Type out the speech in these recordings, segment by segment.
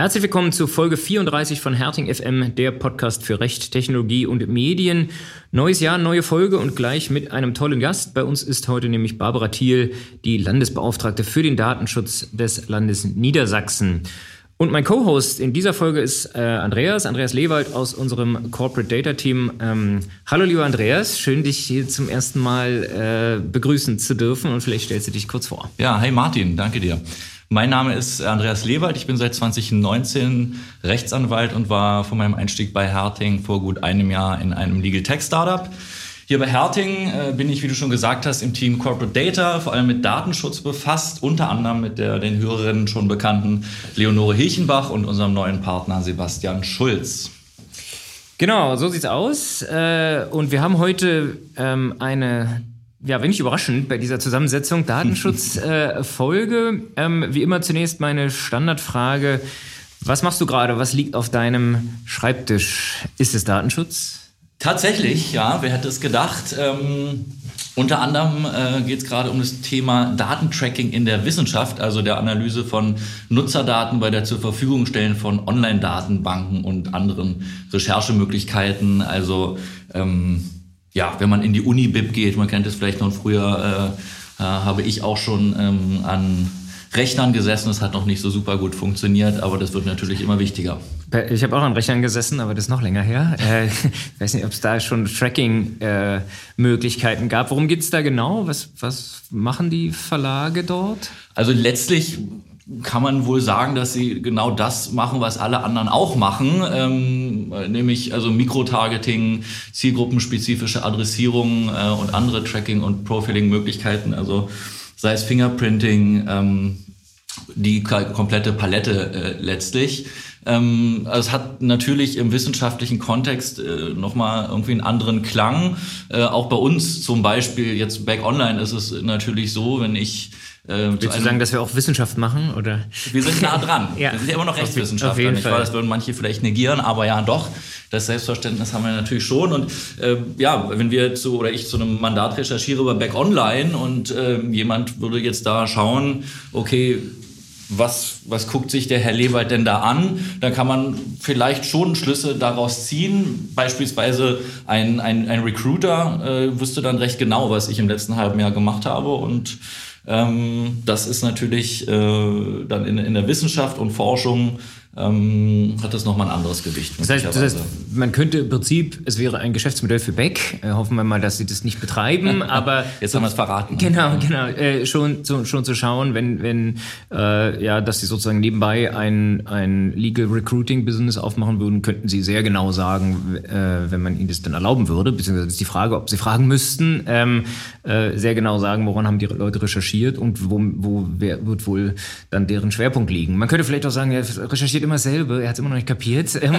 Herzlich willkommen zu Folge 34 von Herting FM, der Podcast für Recht, Technologie und Medien. Neues Jahr, neue Folge und gleich mit einem tollen Gast. Bei uns ist heute nämlich Barbara Thiel, die Landesbeauftragte für den Datenschutz des Landes Niedersachsen. Und mein Co-Host in dieser Folge ist äh, Andreas, Andreas Lewald aus unserem Corporate Data Team. Ähm, hallo lieber Andreas, schön dich hier zum ersten Mal äh, begrüßen zu dürfen und vielleicht stellst du dich kurz vor. Ja, hey Martin, danke dir. Mein Name ist Andreas Lewald. Ich bin seit 2019 Rechtsanwalt und war von meinem Einstieg bei Herting vor gut einem Jahr in einem Legal Tech Startup. Hier bei Herting äh, bin ich, wie du schon gesagt hast, im Team Corporate Data, vor allem mit Datenschutz befasst, unter anderem mit der den Hörerinnen schon bekannten Leonore Hilchenbach und unserem neuen Partner Sebastian Schulz. Genau, so sieht's aus. Äh, und wir haben heute ähm, eine ja, wenig überraschend bei dieser Zusammensetzung Datenschutzfolge. Äh, ähm, wie immer zunächst meine Standardfrage. Was machst du gerade? Was liegt auf deinem Schreibtisch? Ist es Datenschutz? Tatsächlich, ja. Wer hätte es gedacht? Ähm, unter anderem äh, geht es gerade um das Thema Datentracking in der Wissenschaft, also der Analyse von Nutzerdaten bei der zur Verfügung stellen von Online-Datenbanken und anderen Recherchemöglichkeiten. Also ähm, ja, wenn man in die Uni-Bib geht, man kennt es vielleicht noch früher, äh, äh, habe ich auch schon ähm, an Rechnern gesessen. Das hat noch nicht so super gut funktioniert, aber das wird natürlich immer wichtiger. Ich habe auch an Rechnern gesessen, aber das ist noch länger her. Äh, ich weiß nicht, ob es da schon Tracking-Möglichkeiten äh, gab. Worum geht es da genau? Was, was machen die Verlage dort? Also letztlich kann man wohl sagen, dass sie genau das machen, was alle anderen auch machen, ähm, nämlich also Mikrotargeting, zielgruppenspezifische Adressierung äh, und andere Tracking- und Profiling-Möglichkeiten, also sei es Fingerprinting, ähm, die komplette Palette äh, letztlich. Ähm, also es hat natürlich im wissenschaftlichen Kontext äh, nochmal irgendwie einen anderen Klang. Äh, auch bei uns zum Beispiel, jetzt Back Online ist es natürlich so, wenn ich äh, Willst du sagen, dass wir auch Wissenschaft machen? Oder? Wir sind nah dran. ja. Wir sind ja immer noch Rechtswissenschaftler, nicht wahr? Das würden manche vielleicht negieren, aber ja doch. Das Selbstverständnis haben wir natürlich schon. Und äh, ja, wenn wir zu oder ich zu einem Mandat recherchiere über Back Online und äh, jemand würde jetzt da schauen, okay, was, was guckt sich der Herr Lewald denn da an? Dann kann man vielleicht schon Schlüsse daraus ziehen. Beispielsweise ein, ein, ein Recruiter äh, wüsste dann recht genau, was ich im letzten halben Jahr gemacht habe und das ist natürlich äh, dann in, in der Wissenschaft und Forschung ähm, hat das nochmal ein anderes Gewicht. Das heißt, das heißt, man könnte im Prinzip, es wäre ein Geschäftsmodell für Beck, äh, hoffen wir mal, dass sie das nicht betreiben, aber... Jetzt haben wir es verraten. Genau, genau, äh, schon, zu, schon zu schauen, wenn, wenn äh, ja, dass sie sozusagen nebenbei ein, ein Legal Recruiting Business aufmachen würden, könnten sie sehr genau sagen, äh, wenn man ihnen das dann erlauben würde, beziehungsweise ist die Frage, ob sie fragen müssten, ähm, äh, sehr genau sagen, woran haben die Leute recherchiert und wo, wo wer, wird wohl dann deren Schwerpunkt liegen. Man könnte vielleicht auch sagen, ja, recherchiert steht immer dasselbe, er hat es immer noch nicht kapiert. Ähm,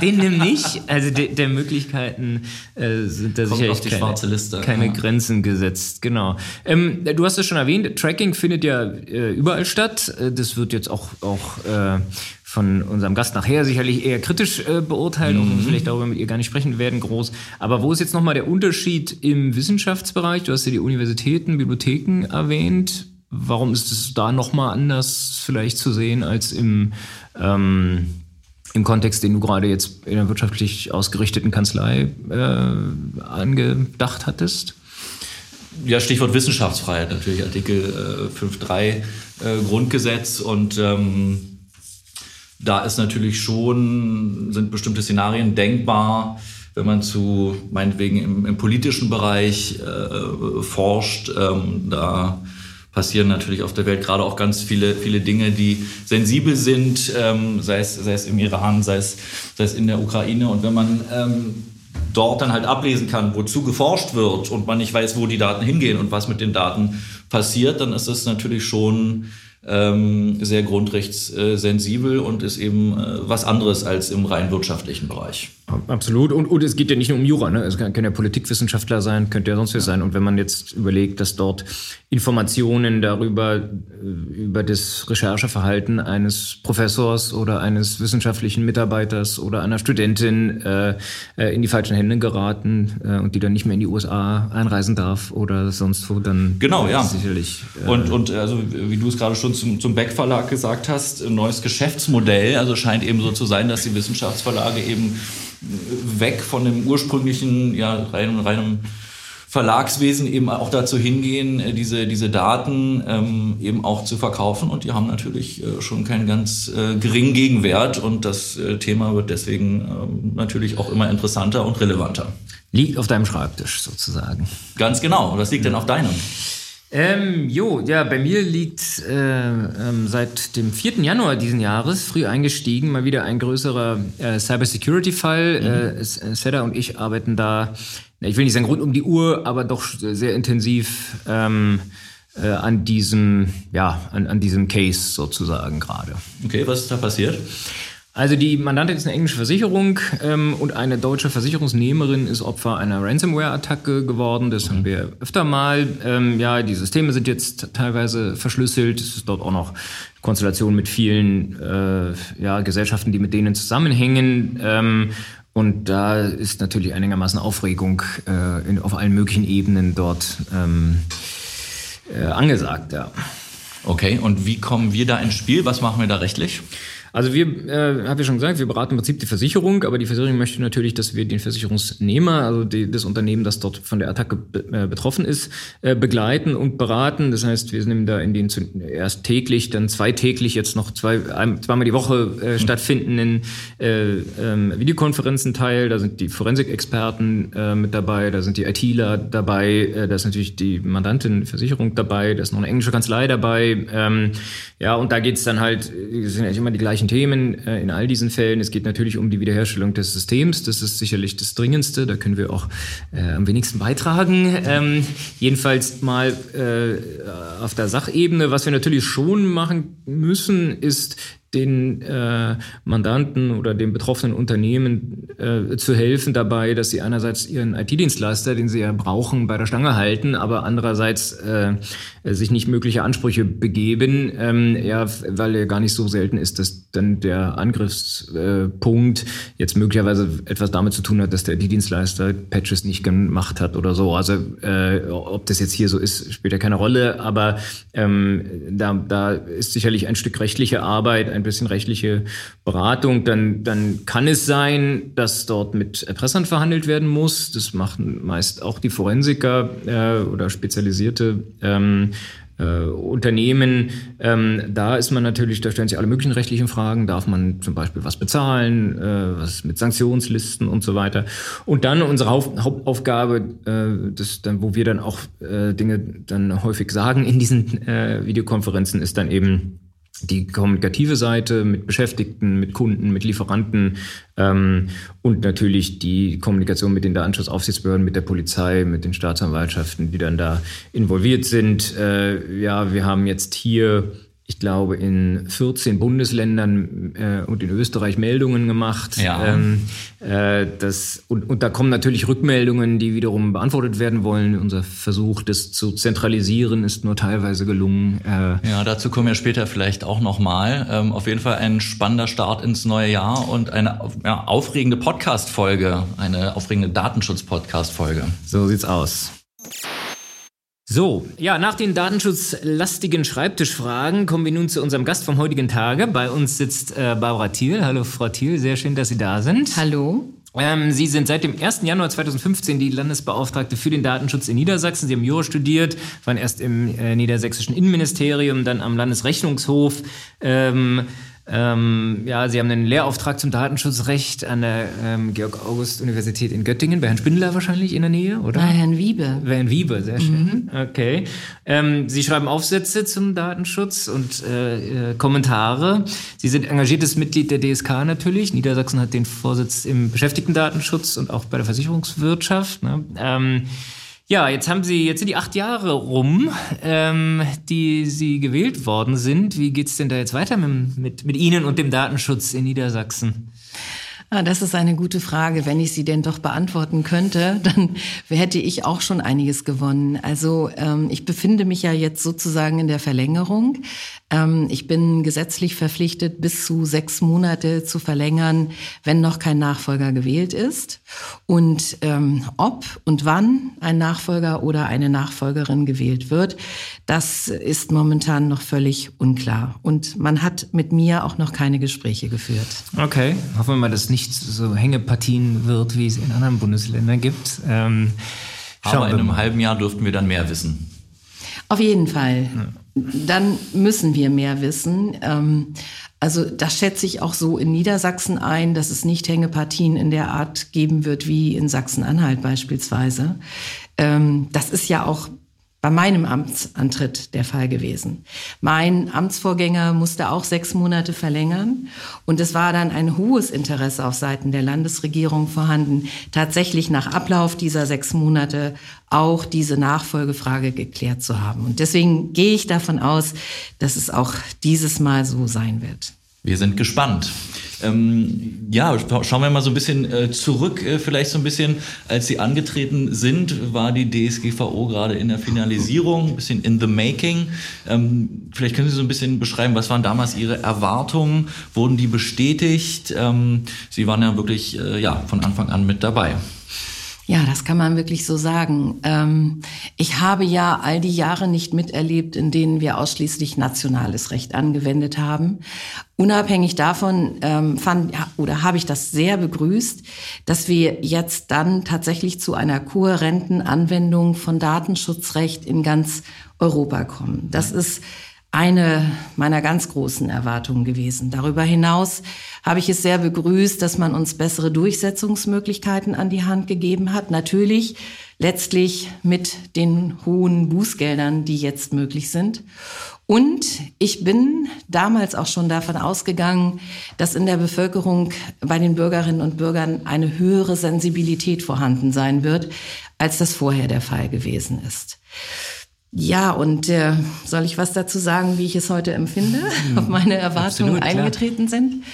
den nimm nicht. Also de, der Möglichkeiten äh, sind da Kommt sicherlich keine, keine ja. Grenzen gesetzt. Genau. Ähm, du hast es schon erwähnt, Tracking findet ja äh, überall statt. Äh, das wird jetzt auch, auch äh, von unserem Gast nachher sicherlich eher kritisch äh, beurteilt mhm. und vielleicht darüber mit ihr gar nicht sprechen werden groß. Aber wo ist jetzt nochmal der Unterschied im Wissenschaftsbereich? Du hast ja die Universitäten, Bibliotheken erwähnt. Warum ist es da nochmal anders vielleicht zu sehen als im ähm, im Kontext, den du gerade jetzt in der wirtschaftlich ausgerichteten Kanzlei äh, angedacht hattest? Ja, Stichwort Wissenschaftsfreiheit natürlich, Artikel äh, 5.3 äh, Grundgesetz und ähm, da ist natürlich schon, sind bestimmte Szenarien denkbar, wenn man zu, meinetwegen im, im politischen Bereich äh, forscht, ähm, da passieren natürlich auf der Welt gerade auch ganz viele, viele Dinge, die sensibel sind, ähm, sei, es, sei es im Iran, sei es, sei es in der Ukraine. Und wenn man ähm, dort dann halt ablesen kann, wozu geforscht wird und man nicht weiß, wo die Daten hingehen und was mit den Daten passiert, dann ist es natürlich schon ähm, sehr grundrechtssensibel und ist eben äh, was anderes als im rein wirtschaftlichen Bereich. Absolut. Und, und es geht ja nicht nur um Jura. Ne? Es kann, kann ja Politikwissenschaftler sein, könnte ja sonst was sein. Und wenn man jetzt überlegt, dass dort Informationen darüber, äh, über das Rechercheverhalten eines Professors oder eines wissenschaftlichen Mitarbeiters oder einer Studentin äh, äh, in die falschen Hände geraten äh, und die dann nicht mehr in die USA einreisen darf oder sonst wo, dann genau, ja. sicherlich. Äh, und, und also wie du es gerade schon schon zum, zum Beck Verlag gesagt hast, ein neues Geschäftsmodell. Also scheint eben so zu sein, dass die Wissenschaftsverlage eben weg von dem ursprünglichen, ja, reinem, reinem Verlagswesen eben auch dazu hingehen, äh, diese, diese Daten ähm, eben auch zu verkaufen. Und die haben natürlich äh, schon keinen ganz äh, geringen Gegenwert. Und das äh, Thema wird deswegen ähm, natürlich auch immer interessanter und relevanter. Liegt auf deinem Schreibtisch sozusagen. Ganz genau. Was liegt denn auf deinem? Ähm, jo, ja, bei mir liegt äh, ähm, seit dem 4. Januar diesen Jahres, früh eingestiegen, mal wieder ein größerer äh, Cybersecurity-Fall. Mhm. Äh, Seda und ich arbeiten da ich will nicht sagen rund um die Uhr, aber doch sehr intensiv ähm, äh, an diesem, ja, an, an diesem Case sozusagen gerade. Okay, was ist da passiert? Also die Mandantin ist eine englische Versicherung ähm, und eine deutsche Versicherungsnehmerin ist Opfer einer Ransomware-Attacke geworden. Das haben wir öfter mal. Ähm, ja, die Systeme sind jetzt teilweise verschlüsselt. Es ist dort auch noch Konstellation mit vielen äh, ja, Gesellschaften, die mit denen zusammenhängen. Ähm, und da ist natürlich einigermaßen Aufregung äh, in, auf allen möglichen Ebenen dort ähm, äh, angesagt. Ja. Okay, und wie kommen wir da ins Spiel? Was machen wir da rechtlich? Also wir, äh, habe ich schon gesagt, wir beraten im Prinzip die Versicherung, aber die Versicherung möchte natürlich, dass wir den Versicherungsnehmer, also die, das Unternehmen, das dort von der Attacke be äh, betroffen ist, äh, begleiten und beraten. Das heißt, wir nehmen da in den erst täglich, dann zweitäglich, jetzt noch zwei, ein, zweimal die Woche äh, mhm. stattfindenden äh, ähm, Videokonferenzen teil. Da sind die Forensikexperten äh, mit dabei, da sind die ITler dabei, äh, da ist natürlich die Mandantin Versicherung dabei, da ist noch eine englische Kanzlei dabei. Ähm, ja, und da geht's dann halt, sind ja immer die gleichen gleichen Themen äh, in all diesen Fällen. Es geht natürlich um die Wiederherstellung des Systems. Das ist sicherlich das Dringendste. Da können wir auch äh, am wenigsten beitragen. Ähm, jedenfalls mal äh, auf der Sachebene. Was wir natürlich schon machen müssen, ist den äh, Mandanten oder dem betroffenen Unternehmen äh, zu helfen dabei, dass sie einerseits ihren IT-Dienstleister, den sie ja brauchen, bei der Stange halten, aber andererseits äh, sich nicht mögliche Ansprüche begeben, ähm, ja, weil er gar nicht so selten ist, dass dann der Angriffspunkt jetzt möglicherweise etwas damit zu tun hat, dass der IT-Dienstleister Patches nicht gemacht hat oder so. Also äh, ob das jetzt hier so ist, spielt ja keine Rolle, aber ähm, da, da ist sicherlich ein Stück rechtliche Arbeit, ein bisschen rechtliche Beratung, dann, dann kann es sein, dass dort mit Erpressern verhandelt werden muss. Das machen meist auch die Forensiker äh, oder spezialisierte ähm, äh, Unternehmen, ähm, da ist man natürlich, da stellen sich alle möglichen rechtlichen Fragen. Darf man zum Beispiel was bezahlen, äh, was mit Sanktionslisten und so weiter. Und dann unsere Haupt Hauptaufgabe, äh, das dann, wo wir dann auch äh, Dinge dann häufig sagen in diesen äh, Videokonferenzen, ist dann eben die kommunikative Seite mit Beschäftigten, mit Kunden, mit Lieferanten ähm, und natürlich die Kommunikation mit den Datenschutzaufsichtsbehörden, mit der Polizei, mit den Staatsanwaltschaften, die dann da involviert sind. Äh, ja, wir haben jetzt hier ich glaube, in 14 Bundesländern äh, und in Österreich Meldungen gemacht. Ja. Ähm, äh, das, und, und da kommen natürlich Rückmeldungen, die wiederum beantwortet werden wollen. Unser Versuch, das zu zentralisieren, ist nur teilweise gelungen. Äh, ja, dazu kommen wir später vielleicht auch nochmal. Ähm, auf jeden Fall ein spannender Start ins neue Jahr und eine ja, aufregende Podcast-Folge, eine aufregende Datenschutz-Podcast-Folge. So sieht's aus. So, ja, nach den datenschutzlastigen Schreibtischfragen kommen wir nun zu unserem Gast vom heutigen Tage. Bei uns sitzt äh, Barbara Thiel. Hallo, Frau Thiel, sehr schön, dass Sie da sind. Hallo. Ähm, Sie sind seit dem 1. Januar 2015 die Landesbeauftragte für den Datenschutz in Niedersachsen. Sie haben Jura studiert, waren erst im äh, niedersächsischen Innenministerium, dann am Landesrechnungshof. Ähm, ähm, ja, Sie haben einen Lehrauftrag zum Datenschutzrecht an der ähm, Georg-August-Universität in Göttingen, bei Herrn Spindler wahrscheinlich in der Nähe, oder? Bei Herrn Wiebe. Bei Herrn Wiebe, sehr schön. Mhm. Okay. Ähm, Sie schreiben Aufsätze zum Datenschutz und äh, äh, Kommentare. Sie sind engagiertes Mitglied der DSK natürlich. Niedersachsen hat den Vorsitz im Beschäftigten-Datenschutz und auch bei der Versicherungswirtschaft. Ne? Ja, jetzt haben Sie, jetzt sind die acht Jahre rum, ähm, die Sie gewählt worden sind. Wie geht's denn da jetzt weiter mit, mit, mit Ihnen und dem Datenschutz in Niedersachsen? Ah, das ist eine gute Frage. Wenn ich sie denn doch beantworten könnte, dann hätte ich auch schon einiges gewonnen. Also ähm, ich befinde mich ja jetzt sozusagen in der Verlängerung. Ähm, ich bin gesetzlich verpflichtet, bis zu sechs Monate zu verlängern, wenn noch kein Nachfolger gewählt ist. Und ähm, ob und wann ein Nachfolger oder eine Nachfolgerin gewählt wird, das ist momentan noch völlig unklar. Und man hat mit mir auch noch keine Gespräche geführt. Okay, hoffen wir mal, dass nicht so Hängepartien wird, wie es in anderen Bundesländern gibt. Ähm, Aber in einem halben Jahr dürften wir dann mehr wissen. Auf jeden Fall. Dann müssen wir mehr wissen. Ähm, also das schätze ich auch so in Niedersachsen ein, dass es nicht Hängepartien in der Art geben wird wie in Sachsen-Anhalt beispielsweise. Ähm, das ist ja auch bei meinem Amtsantritt der Fall gewesen. Mein Amtsvorgänger musste auch sechs Monate verlängern und es war dann ein hohes Interesse auf Seiten der Landesregierung vorhanden, tatsächlich nach Ablauf dieser sechs Monate auch diese Nachfolgefrage geklärt zu haben. Und deswegen gehe ich davon aus, dass es auch dieses Mal so sein wird. Wir sind gespannt. Ähm, ja, schauen wir mal so ein bisschen äh, zurück, äh, vielleicht so ein bisschen, als Sie angetreten sind, war die DSGVO gerade in der Finalisierung, ein bisschen in the making. Ähm, vielleicht können Sie so ein bisschen beschreiben, was waren damals Ihre Erwartungen? Wurden die bestätigt? Ähm, Sie waren ja wirklich äh, ja, von Anfang an mit dabei. Ja, das kann man wirklich so sagen. Ähm, ich habe ja all die Jahre nicht miterlebt, in denen wir ausschließlich nationales Recht angewendet haben. Unabhängig davon ähm, fand oder habe ich das sehr begrüßt, dass wir jetzt dann tatsächlich zu einer kohärenten Anwendung von Datenschutzrecht in ganz Europa kommen. Das ist eine meiner ganz großen Erwartungen gewesen. Darüber hinaus habe ich es sehr begrüßt, dass man uns bessere Durchsetzungsmöglichkeiten an die Hand gegeben hat. Natürlich letztlich mit den hohen Bußgeldern, die jetzt möglich sind. Und ich bin damals auch schon davon ausgegangen, dass in der Bevölkerung bei den Bürgerinnen und Bürgern eine höhere Sensibilität vorhanden sein wird, als das vorher der Fall gewesen ist. Ja, und äh, soll ich was dazu sagen, wie ich es heute empfinde, hm, ob meine Erwartungen Absolut, eingetreten sind?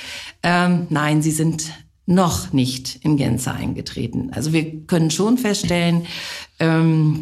Ähm, nein, sie sind noch nicht in Gänze eingetreten. Also wir können schon feststellen,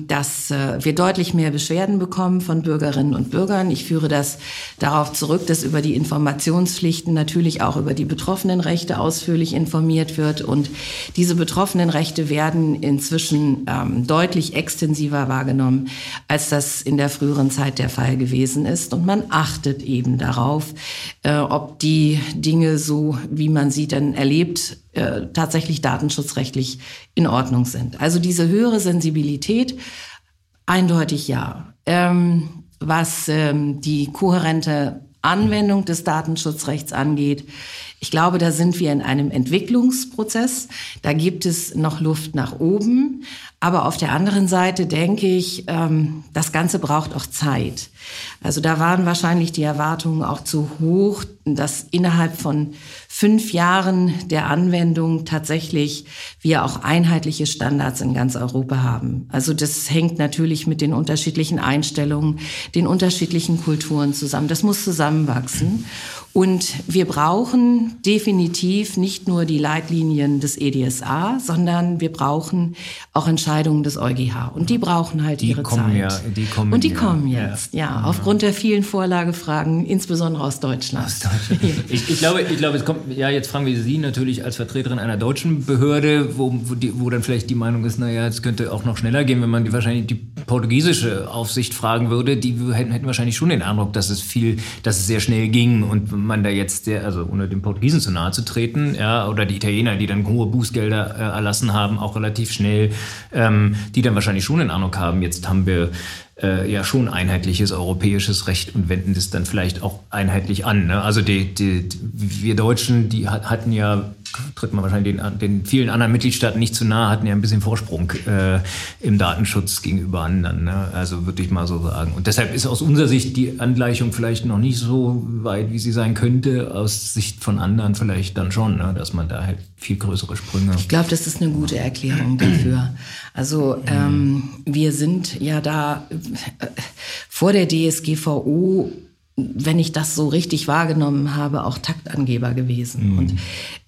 dass äh, wir deutlich mehr Beschwerden bekommen von Bürgerinnen und Bürgern. Ich führe das darauf zurück, dass über die Informationspflichten natürlich auch über die Betroffenenrechte ausführlich informiert wird. Und diese Betroffenenrechte werden inzwischen ähm, deutlich extensiver wahrgenommen, als das in der früheren Zeit der Fall gewesen ist. Und man achtet eben darauf, äh, ob die Dinge so, wie man sie dann erlebt, äh, tatsächlich datenschutzrechtlich in Ordnung sind. Also diese höhere Sensibilität, eindeutig ja. Ähm, was ähm, die kohärente Anwendung des Datenschutzrechts angeht, ich glaube, da sind wir in einem Entwicklungsprozess. Da gibt es noch Luft nach oben. Aber auf der anderen Seite denke ich, ähm, das Ganze braucht auch Zeit. Also da waren wahrscheinlich die Erwartungen auch zu hoch, dass innerhalb von fünf Jahren der Anwendung tatsächlich wir auch einheitliche Standards in ganz Europa haben. Also das hängt natürlich mit den unterschiedlichen Einstellungen, den unterschiedlichen Kulturen zusammen. Das muss zusammenwachsen. Und wir brauchen definitiv nicht nur die Leitlinien des EDSA, sondern wir brauchen auch Entscheidungen des EuGH. Und die brauchen halt die ihre kommen Zeit. Ja, die kommen Und die ja. kommen jetzt, ja, ja, aufgrund der vielen Vorlagefragen, insbesondere aus Deutschland. Aus Deutschland. ich, ich, glaube, ich glaube, es kommt, ja, jetzt fragen wir Sie natürlich als Vertreterin einer deutschen Behörde, wo, wo, die, wo dann vielleicht die Meinung ist, naja, es könnte auch noch schneller gehen, wenn man die, wahrscheinlich die portugiesische Aufsicht fragen würde. Die hätten, hätten wahrscheinlich schon den Eindruck, dass es viel, dass es sehr schnell ging und man da jetzt, der, also ohne den Portugiesen zu nahe zu treten, ja, oder die Italiener, die dann hohe Bußgelder äh, erlassen haben, auch relativ schnell, ähm, die dann wahrscheinlich schon den Eindruck haben, jetzt haben wir äh, ja schon einheitliches europäisches Recht und wenden das dann vielleicht auch einheitlich an. Ne? Also die, die, wir Deutschen, die hatten ja tritt man wahrscheinlich den, den, vielen anderen Mitgliedstaaten nicht zu nahe, hatten ja ein bisschen Vorsprung äh, im Datenschutz gegenüber anderen. Ne? Also würde ich mal so sagen. Und deshalb ist aus unserer Sicht die Angleichung vielleicht noch nicht so weit, wie sie sein könnte. Aus Sicht von anderen vielleicht dann schon, ne? dass man da halt viel größere Sprünge. Ich glaube, das ist eine gute Erklärung dafür. Also ähm, wir sind ja da äh, vor der DSGVO wenn ich das so richtig wahrgenommen habe, auch Taktangeber gewesen. Mhm. Und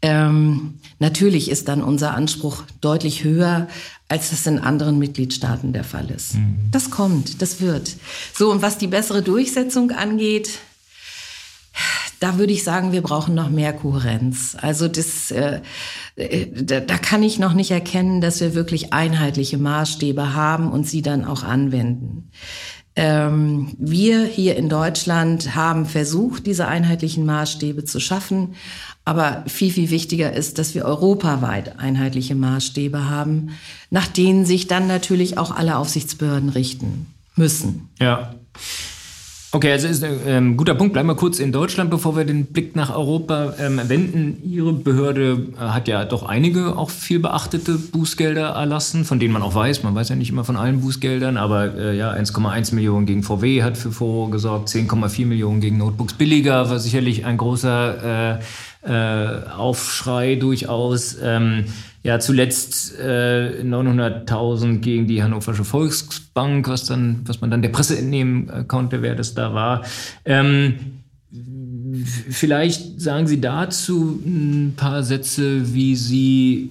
ähm, natürlich ist dann unser Anspruch deutlich höher, als das in anderen Mitgliedstaaten der Fall ist. Mhm. Das kommt, das wird. So, und was die bessere Durchsetzung angeht, da würde ich sagen, wir brauchen noch mehr Kohärenz. Also das, äh, äh, da, da kann ich noch nicht erkennen, dass wir wirklich einheitliche Maßstäbe haben und sie dann auch anwenden. Ähm, wir hier in Deutschland haben versucht, diese einheitlichen Maßstäbe zu schaffen. Aber viel, viel wichtiger ist, dass wir europaweit einheitliche Maßstäbe haben, nach denen sich dann natürlich auch alle Aufsichtsbehörden richten müssen. Ja. Okay, also ist ein ähm, guter Punkt. Bleiben wir kurz in Deutschland, bevor wir den Blick nach Europa ähm, wenden. Ihre Behörde äh, hat ja doch einige auch viel beachtete Bußgelder erlassen, von denen man auch weiß. Man weiß ja nicht immer von allen Bußgeldern, aber äh, ja, 1,1 Millionen gegen VW hat für Furore gesorgt, 10,4 Millionen gegen Notebooks billiger war sicherlich ein großer äh, äh, Aufschrei durchaus. Ähm, ja zuletzt äh, 900.000 gegen die Hannoversche Volksbank, was dann, was man dann der Presse entnehmen äh, konnte, wer das da war. Ähm, vielleicht sagen Sie dazu ein paar Sätze, wie Sie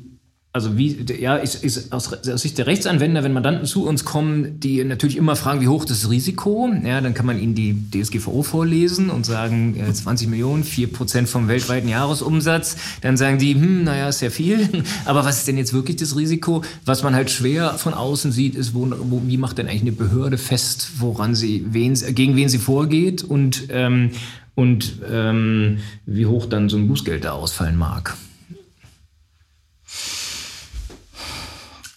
also wie, ja, ist, ist aus, aus Sicht der Rechtsanwender, wenn Mandanten zu uns kommen, die natürlich immer fragen, wie hoch das Risiko, ja, dann kann man ihnen die DSGVO vorlesen und sagen, äh, 20 Millionen, 4 Prozent vom weltweiten Jahresumsatz. Dann sagen die, hm, naja, ist ja viel. Aber was ist denn jetzt wirklich das Risiko? Was man halt schwer von außen sieht, ist, wo, wo, wie macht denn eigentlich eine Behörde fest, woran sie, wen, gegen wen sie vorgeht und, ähm, und ähm, wie hoch dann so ein Bußgeld da ausfallen mag.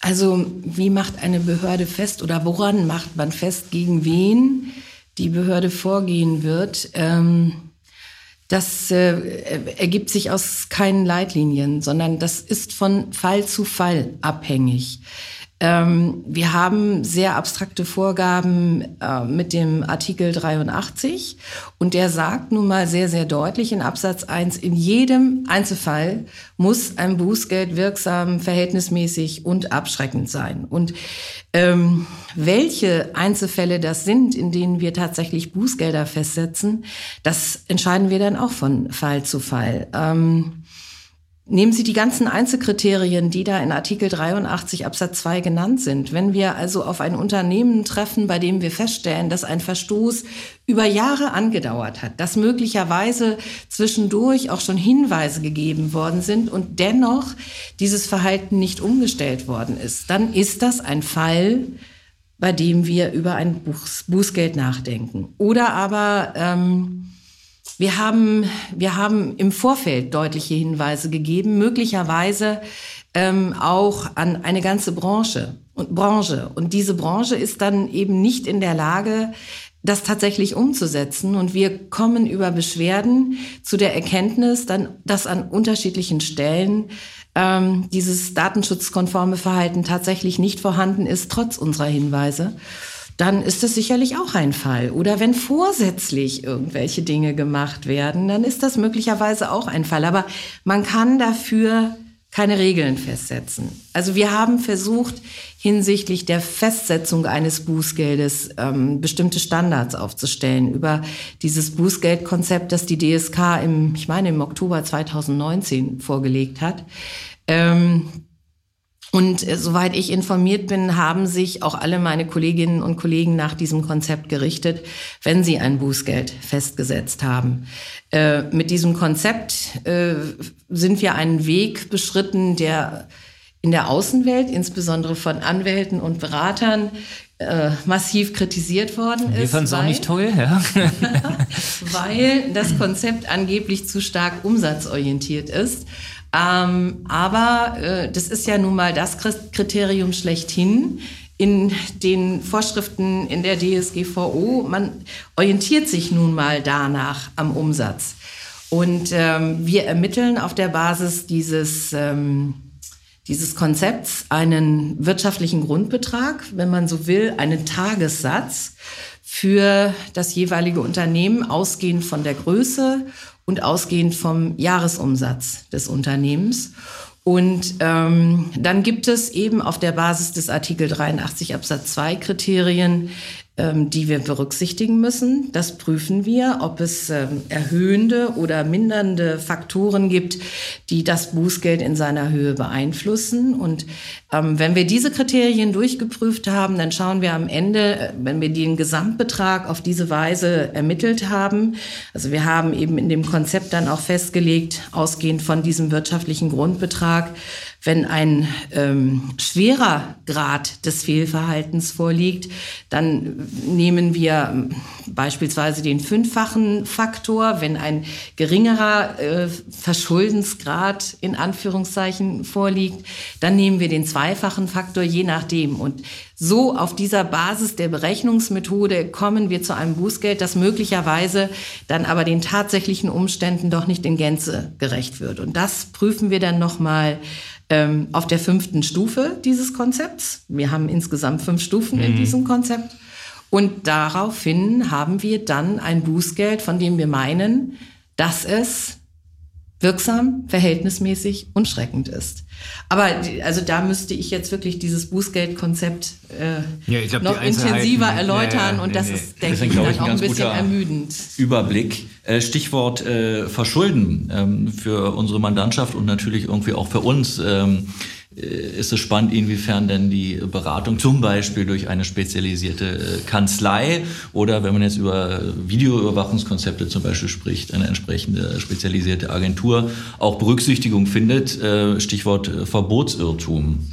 Also wie macht eine Behörde fest oder woran macht man fest, gegen wen die Behörde vorgehen wird? Ähm, das äh, ergibt sich aus keinen Leitlinien, sondern das ist von Fall zu Fall abhängig. Ähm, wir haben sehr abstrakte Vorgaben äh, mit dem Artikel 83 und der sagt nun mal sehr, sehr deutlich in Absatz 1, in jedem Einzelfall muss ein Bußgeld wirksam, verhältnismäßig und abschreckend sein. Und ähm, welche Einzelfälle das sind, in denen wir tatsächlich Bußgelder festsetzen, das entscheiden wir dann auch von Fall zu Fall. Ähm, Nehmen Sie die ganzen Einzelkriterien, die da in Artikel 83 Absatz 2 genannt sind. Wenn wir also auf ein Unternehmen treffen, bei dem wir feststellen, dass ein Verstoß über Jahre angedauert hat, dass möglicherweise zwischendurch auch schon Hinweise gegeben worden sind und dennoch dieses Verhalten nicht umgestellt worden ist, dann ist das ein Fall, bei dem wir über ein Bußgeld nachdenken. Oder aber ähm, wir haben, wir haben im Vorfeld deutliche Hinweise gegeben, möglicherweise ähm, auch an eine ganze Branche und Branche. Und diese Branche ist dann eben nicht in der Lage, das tatsächlich umzusetzen. Und wir kommen über Beschwerden zu der Erkenntnis, dann, dass an unterschiedlichen Stellen ähm, dieses datenschutzkonforme Verhalten tatsächlich nicht vorhanden ist, trotz unserer Hinweise dann ist das sicherlich auch ein Fall. Oder wenn vorsätzlich irgendwelche Dinge gemacht werden, dann ist das möglicherweise auch ein Fall. Aber man kann dafür keine Regeln festsetzen. Also wir haben versucht, hinsichtlich der Festsetzung eines Bußgeldes ähm, bestimmte Standards aufzustellen über dieses Bußgeldkonzept, das die DSK im, ich meine, im Oktober 2019 vorgelegt hat. Ähm, und äh, soweit ich informiert bin, haben sich auch alle meine Kolleginnen und Kollegen nach diesem Konzept gerichtet, wenn sie ein Bußgeld festgesetzt haben. Äh, mit diesem Konzept äh, sind wir einen Weg beschritten, der in der Außenwelt, insbesondere von Anwälten und Beratern, äh, massiv kritisiert worden ist. Wir fanden es auch nicht toll, ja. weil das Konzept angeblich zu stark umsatzorientiert ist. Ähm, aber äh, das ist ja nun mal das Kriterium schlechthin in den Vorschriften in der DSGVO. Man orientiert sich nun mal danach am Umsatz. Und ähm, wir ermitteln auf der Basis dieses, ähm, dieses Konzepts einen wirtschaftlichen Grundbetrag, wenn man so will, einen Tagessatz für das jeweilige Unternehmen, ausgehend von der Größe und ausgehend vom Jahresumsatz des Unternehmens. Und ähm, dann gibt es eben auf der Basis des Artikel 83 Absatz 2 Kriterien die wir berücksichtigen müssen. Das prüfen wir, ob es ähm, erhöhende oder mindernde Faktoren gibt, die das Bußgeld in seiner Höhe beeinflussen. Und ähm, wenn wir diese Kriterien durchgeprüft haben, dann schauen wir am Ende, äh, wenn wir den Gesamtbetrag auf diese Weise ermittelt haben, also wir haben eben in dem Konzept dann auch festgelegt, ausgehend von diesem wirtschaftlichen Grundbetrag, wenn ein ähm, schwerer Grad des Fehlverhaltens vorliegt, dann nehmen wir ähm, beispielsweise den fünffachen Faktor. Wenn ein geringerer äh, Verschuldensgrad in Anführungszeichen vorliegt, dann nehmen wir den zweifachen Faktor, je nachdem. Und so auf dieser Basis der Berechnungsmethode kommen wir zu einem Bußgeld, das möglicherweise dann aber den tatsächlichen Umständen doch nicht in Gänze gerecht wird. Und das prüfen wir dann nochmal ähm, auf der fünften Stufe dieses Konzepts. Wir haben insgesamt fünf Stufen mhm. in diesem Konzept. Und daraufhin haben wir dann ein Bußgeld, von dem wir meinen, dass es wirksam, verhältnismäßig und schreckend ist. Aber also da müsste ich jetzt wirklich dieses Bußgeldkonzept äh, ja, glaub, noch intensiver erläutern ja, ja, und das nee, ist, denke ich, dann auch ein bisschen ermüdend. Überblick. Äh, Stichwort äh, Verschulden ähm, für unsere Mandantschaft und natürlich irgendwie auch für uns. Ähm, äh, ist es spannend, inwiefern denn die Beratung zum Beispiel durch eine spezialisierte äh, Kanzlei oder wenn man jetzt über Videoüberwachungskonzepte zum Beispiel spricht, eine entsprechende spezialisierte Agentur auch Berücksichtigung findet. Äh, Stichwort Verbotsirrtum.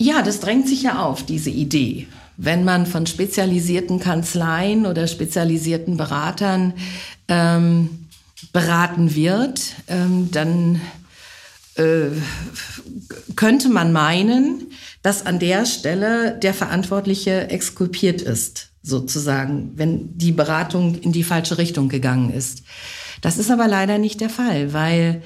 Ja, das drängt sich ja auf, diese Idee. Wenn man von spezialisierten Kanzleien oder spezialisierten Beratern ähm, beraten wird, ähm, dann äh, könnte man meinen, dass an der Stelle der Verantwortliche exkulpiert ist, sozusagen, wenn die Beratung in die falsche Richtung gegangen ist. Das ist aber leider nicht der Fall, weil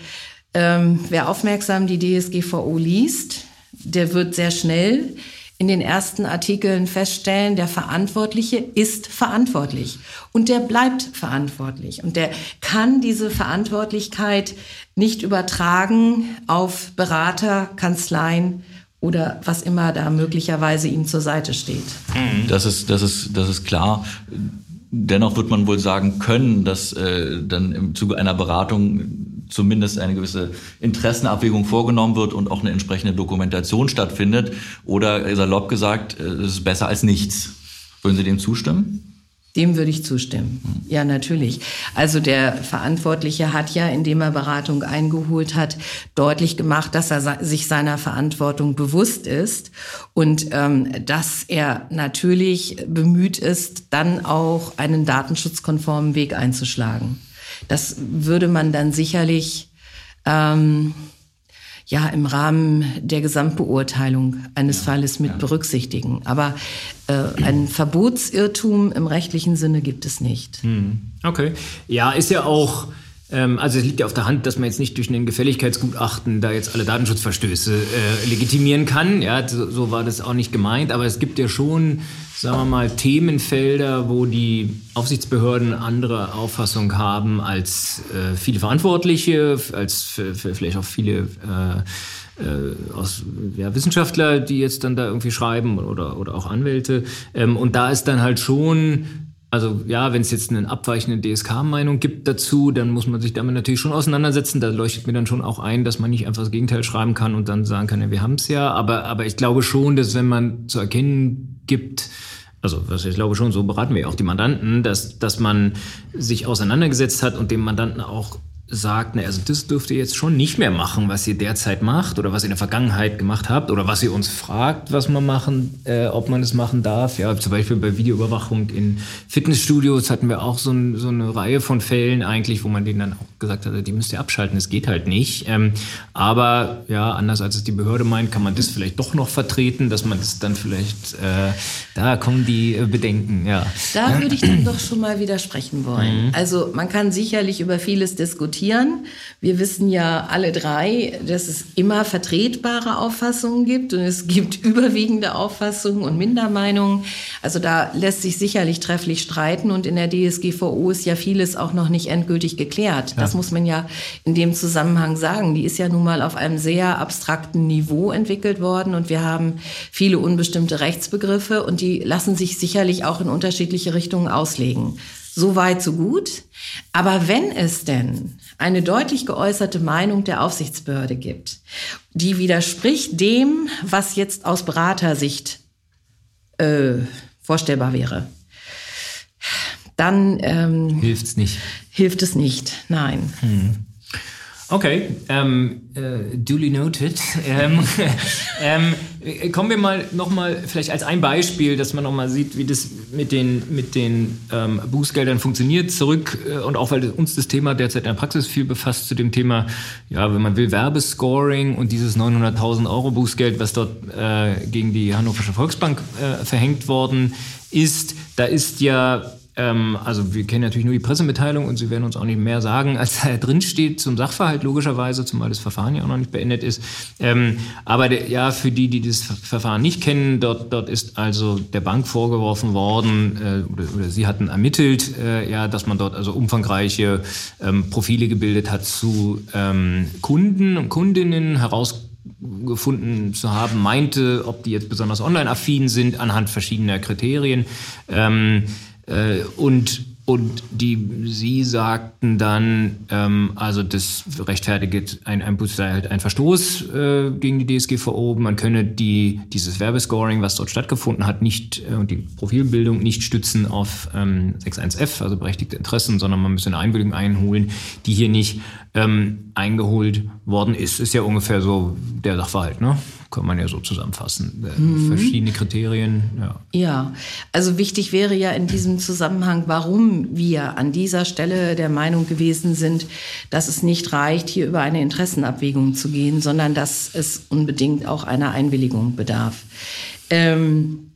ähm, wer aufmerksam die DSGVO liest, der wird sehr schnell in den ersten Artikeln feststellen, der Verantwortliche ist verantwortlich und der bleibt verantwortlich und der kann diese Verantwortlichkeit nicht übertragen auf Berater, Kanzleien oder was immer da möglicherweise ihm zur Seite steht. Das ist, das ist, das ist klar. Dennoch wird man wohl sagen können, dass äh, dann im Zuge einer Beratung zumindest eine gewisse Interessenabwägung vorgenommen wird und auch eine entsprechende Dokumentation stattfindet. Oder salopp gesagt, äh, es ist besser als nichts. Würden Sie dem zustimmen? Dem würde ich zustimmen. Ja, natürlich. Also der Verantwortliche hat ja, indem er Beratung eingeholt hat, deutlich gemacht, dass er sich seiner Verantwortung bewusst ist und ähm, dass er natürlich bemüht ist, dann auch einen datenschutzkonformen Weg einzuschlagen. Das würde man dann sicherlich ähm, ja im Rahmen der Gesamtbeurteilung eines ja, Falles mit ja. berücksichtigen. Aber äh, ein Verbotsirrtum im rechtlichen Sinne gibt es nicht. Hm. Okay. Ja, ist ja auch ähm, also es liegt ja auf der Hand, dass man jetzt nicht durch ein Gefälligkeitsgutachten da jetzt alle Datenschutzverstöße äh, legitimieren kann. Ja, so, so, war das auch nicht gemeint. Aber es gibt ja schon, sagen wir mal, Themenfelder, wo die Aufsichtsbehörden andere Auffassung haben als äh, viele Verantwortliche, als vielleicht auch viele äh, äh, aus ja, Wissenschaftler, die jetzt dann da irgendwie schreiben oder, oder auch Anwälte. Ähm, und da ist dann halt schon also ja, wenn es jetzt eine abweichende DSK-Meinung gibt dazu, dann muss man sich damit natürlich schon auseinandersetzen. Da leuchtet mir dann schon auch ein, dass man nicht einfach das Gegenteil schreiben kann und dann sagen kann, ja, wir haben es ja. Aber, aber ich glaube schon, dass wenn man zu erkennen gibt, also was ich glaube schon, so beraten wir auch die Mandanten, dass, dass man sich auseinandergesetzt hat und dem Mandanten auch sagt, also das dürft ihr jetzt schon nicht mehr machen, was ihr derzeit macht oder was ihr in der Vergangenheit gemacht habt oder was ihr uns fragt, was man machen, äh, ob man es machen darf. Ja, zum Beispiel bei Videoüberwachung in Fitnessstudios hatten wir auch so, ein, so eine Reihe von Fällen eigentlich, wo man denen dann auch gesagt hat, die müsst ihr abschalten, es geht halt nicht. Ähm, aber ja, anders als es die Behörde meint, kann man das vielleicht doch noch vertreten, dass man das dann vielleicht, äh, da kommen die äh, Bedenken, ja. Da würde ich dann doch schon mal widersprechen wollen. Mhm. Also man kann sicherlich über vieles diskutieren diskutieren. Wir wissen ja alle drei, dass es immer vertretbare Auffassungen gibt und es gibt überwiegende Auffassungen und Mindermeinungen. Also da lässt sich sicherlich trefflich streiten und in der DSGVO ist ja vieles auch noch nicht endgültig geklärt. Ja. Das muss man ja in dem Zusammenhang sagen. Die ist ja nun mal auf einem sehr abstrakten Niveau entwickelt worden und wir haben viele unbestimmte Rechtsbegriffe und die lassen sich sicherlich auch in unterschiedliche Richtungen auslegen. So weit, so gut. Aber wenn es denn eine deutlich geäußerte Meinung der Aufsichtsbehörde gibt, die widerspricht dem, was jetzt aus Beratersicht äh, vorstellbar wäre, dann ähm, hilft es nicht. Hilft es nicht, nein. Hm. Okay, ähm, äh, duly noted. Ähm, ähm, kommen wir mal nochmal vielleicht als ein Beispiel, dass man nochmal sieht, wie das mit den, mit den ähm, Bußgeldern funktioniert, zurück äh, und auch weil uns das Thema derzeit in der Praxis viel befasst zu dem Thema, ja, wenn man will, Werbescoring und dieses 900.000 Euro Bußgeld, was dort äh, gegen die Hannoversche Volksbank äh, verhängt worden ist, da ist ja ähm, also wir kennen natürlich nur die Pressemitteilung und Sie werden uns auch nicht mehr sagen, als da drin steht zum Sachverhalt logischerweise, zumal das Verfahren ja auch noch nicht beendet ist. Ähm, aber der, ja, für die, die das Verfahren nicht kennen, dort, dort ist also der Bank vorgeworfen worden äh, oder, oder, sie hatten ermittelt, äh, ja, dass man dort also umfangreiche ähm, Profile gebildet hat zu ähm, Kunden und Kundinnen heraus gefunden zu haben, meinte, ob die jetzt besonders online-affin sind anhand verschiedener Kriterien. Ähm, äh, und und die, sie sagten dann, ähm, also das rechtfertigt ein, ein, halt ein Verstoß äh, gegen die DSGVO. Man könne die, dieses Werbescoring, was dort stattgefunden hat, nicht äh, und die Profilbildung nicht stützen auf ähm, 61F, also berechtigte Interessen, sondern man müsse eine Einwilligung einholen, die hier nicht ähm, eingeholt worden ist. Ist ja ungefähr so der Sachverhalt, ne? kann man ja so zusammenfassen. Äh, mhm. Verschiedene Kriterien. Ja. ja, also wichtig wäre ja in diesem Zusammenhang, warum wir an dieser Stelle der Meinung gewesen sind, dass es nicht reicht, hier über eine Interessenabwägung zu gehen, sondern dass es unbedingt auch einer Einwilligung bedarf. Ähm,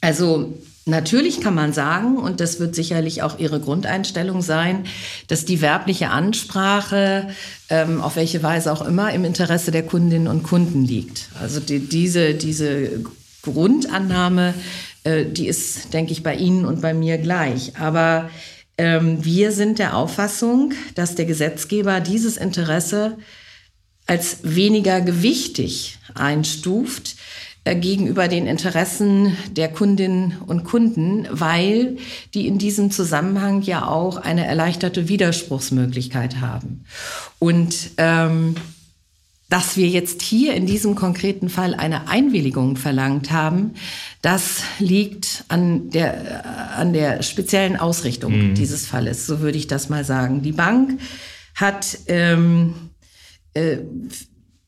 also Natürlich kann man sagen, und das wird sicherlich auch Ihre Grundeinstellung sein, dass die werbliche Ansprache, ähm, auf welche Weise auch immer, im Interesse der Kundinnen und Kunden liegt. Also die, diese, diese Grundannahme, äh, die ist, denke ich, bei Ihnen und bei mir gleich. Aber ähm, wir sind der Auffassung, dass der Gesetzgeber dieses Interesse als weniger gewichtig einstuft, gegenüber den Interessen der Kundinnen und Kunden, weil die in diesem Zusammenhang ja auch eine erleichterte Widerspruchsmöglichkeit haben. Und ähm, dass wir jetzt hier in diesem konkreten Fall eine Einwilligung verlangt haben, das liegt an der, äh, an der speziellen Ausrichtung mhm. dieses Falles, so würde ich das mal sagen. Die Bank hat ähm, äh,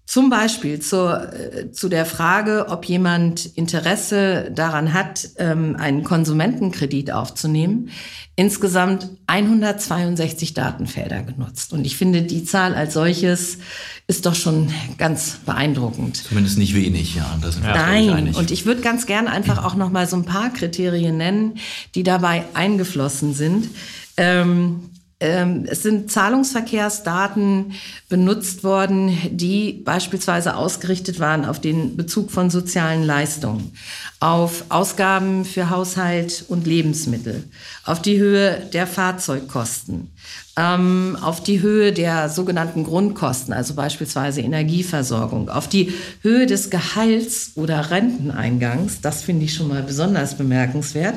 zum Beispiel zur, äh, zu der Frage, ob jemand Interesse daran hat, ähm, einen Konsumentenkredit aufzunehmen, insgesamt 162 Datenfelder genutzt. Und ich finde, die Zahl als solches ist doch schon ganz beeindruckend. Zumindest nicht wenig, ja. Wir Nein, und ich würde ganz gerne einfach auch noch mal so ein paar Kriterien nennen, die dabei eingeflossen sind. Ähm, es sind Zahlungsverkehrsdaten benutzt worden, die beispielsweise ausgerichtet waren auf den Bezug von sozialen Leistungen, auf Ausgaben für Haushalt und Lebensmittel, auf die Höhe der Fahrzeugkosten, ähm, auf die Höhe der sogenannten Grundkosten, also beispielsweise Energieversorgung, auf die Höhe des Gehalts oder Renteneingangs, das finde ich schon mal besonders bemerkenswert,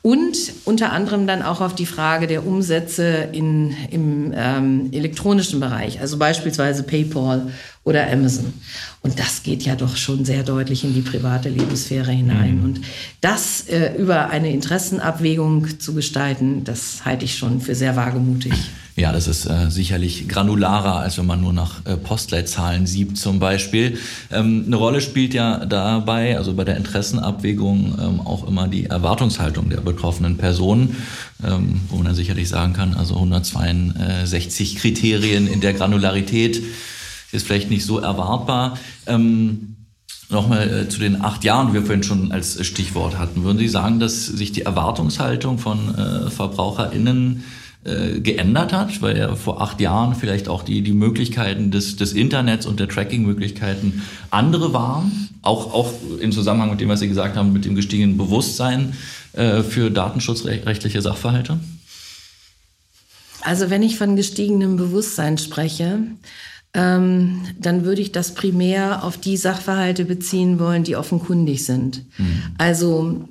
und unter anderem dann auch auf die Frage der Umsätze in, im ähm, elektronischen Bereich, also beispielsweise PayPal oder Amazon. Und das geht ja doch schon sehr deutlich in die private Lebenssphäre hinein. Mhm. Und das äh, über eine Interessenabwägung zu gestalten, das halte ich schon für sehr wagemutig. Ja, das ist äh, sicherlich granularer, als wenn man nur nach äh, Postleitzahlen sieht zum Beispiel. Ähm, eine Rolle spielt ja dabei, also bei der Interessenabwägung, ähm, auch immer die Erwartungshaltung der betroffenen Personen, ähm, wo man dann sicherlich sagen kann, also 162 Kriterien in der Granularität ist vielleicht nicht so erwartbar. Ähm, Nochmal äh, zu den acht Jahren, die wir vorhin schon als Stichwort hatten. Würden Sie sagen, dass sich die Erwartungshaltung von äh, VerbraucherInnen äh, geändert hat, weil ja vor acht Jahren vielleicht auch die, die Möglichkeiten des, des Internets und der Tracking-Möglichkeiten andere waren. Auch, auch im Zusammenhang mit dem, was Sie gesagt haben, mit dem gestiegenen Bewusstsein äh, für datenschutzrechtliche Sachverhalte? Also wenn ich von gestiegenem Bewusstsein spreche, ähm, dann würde ich das primär auf die Sachverhalte beziehen wollen, die offenkundig sind. Mhm. Also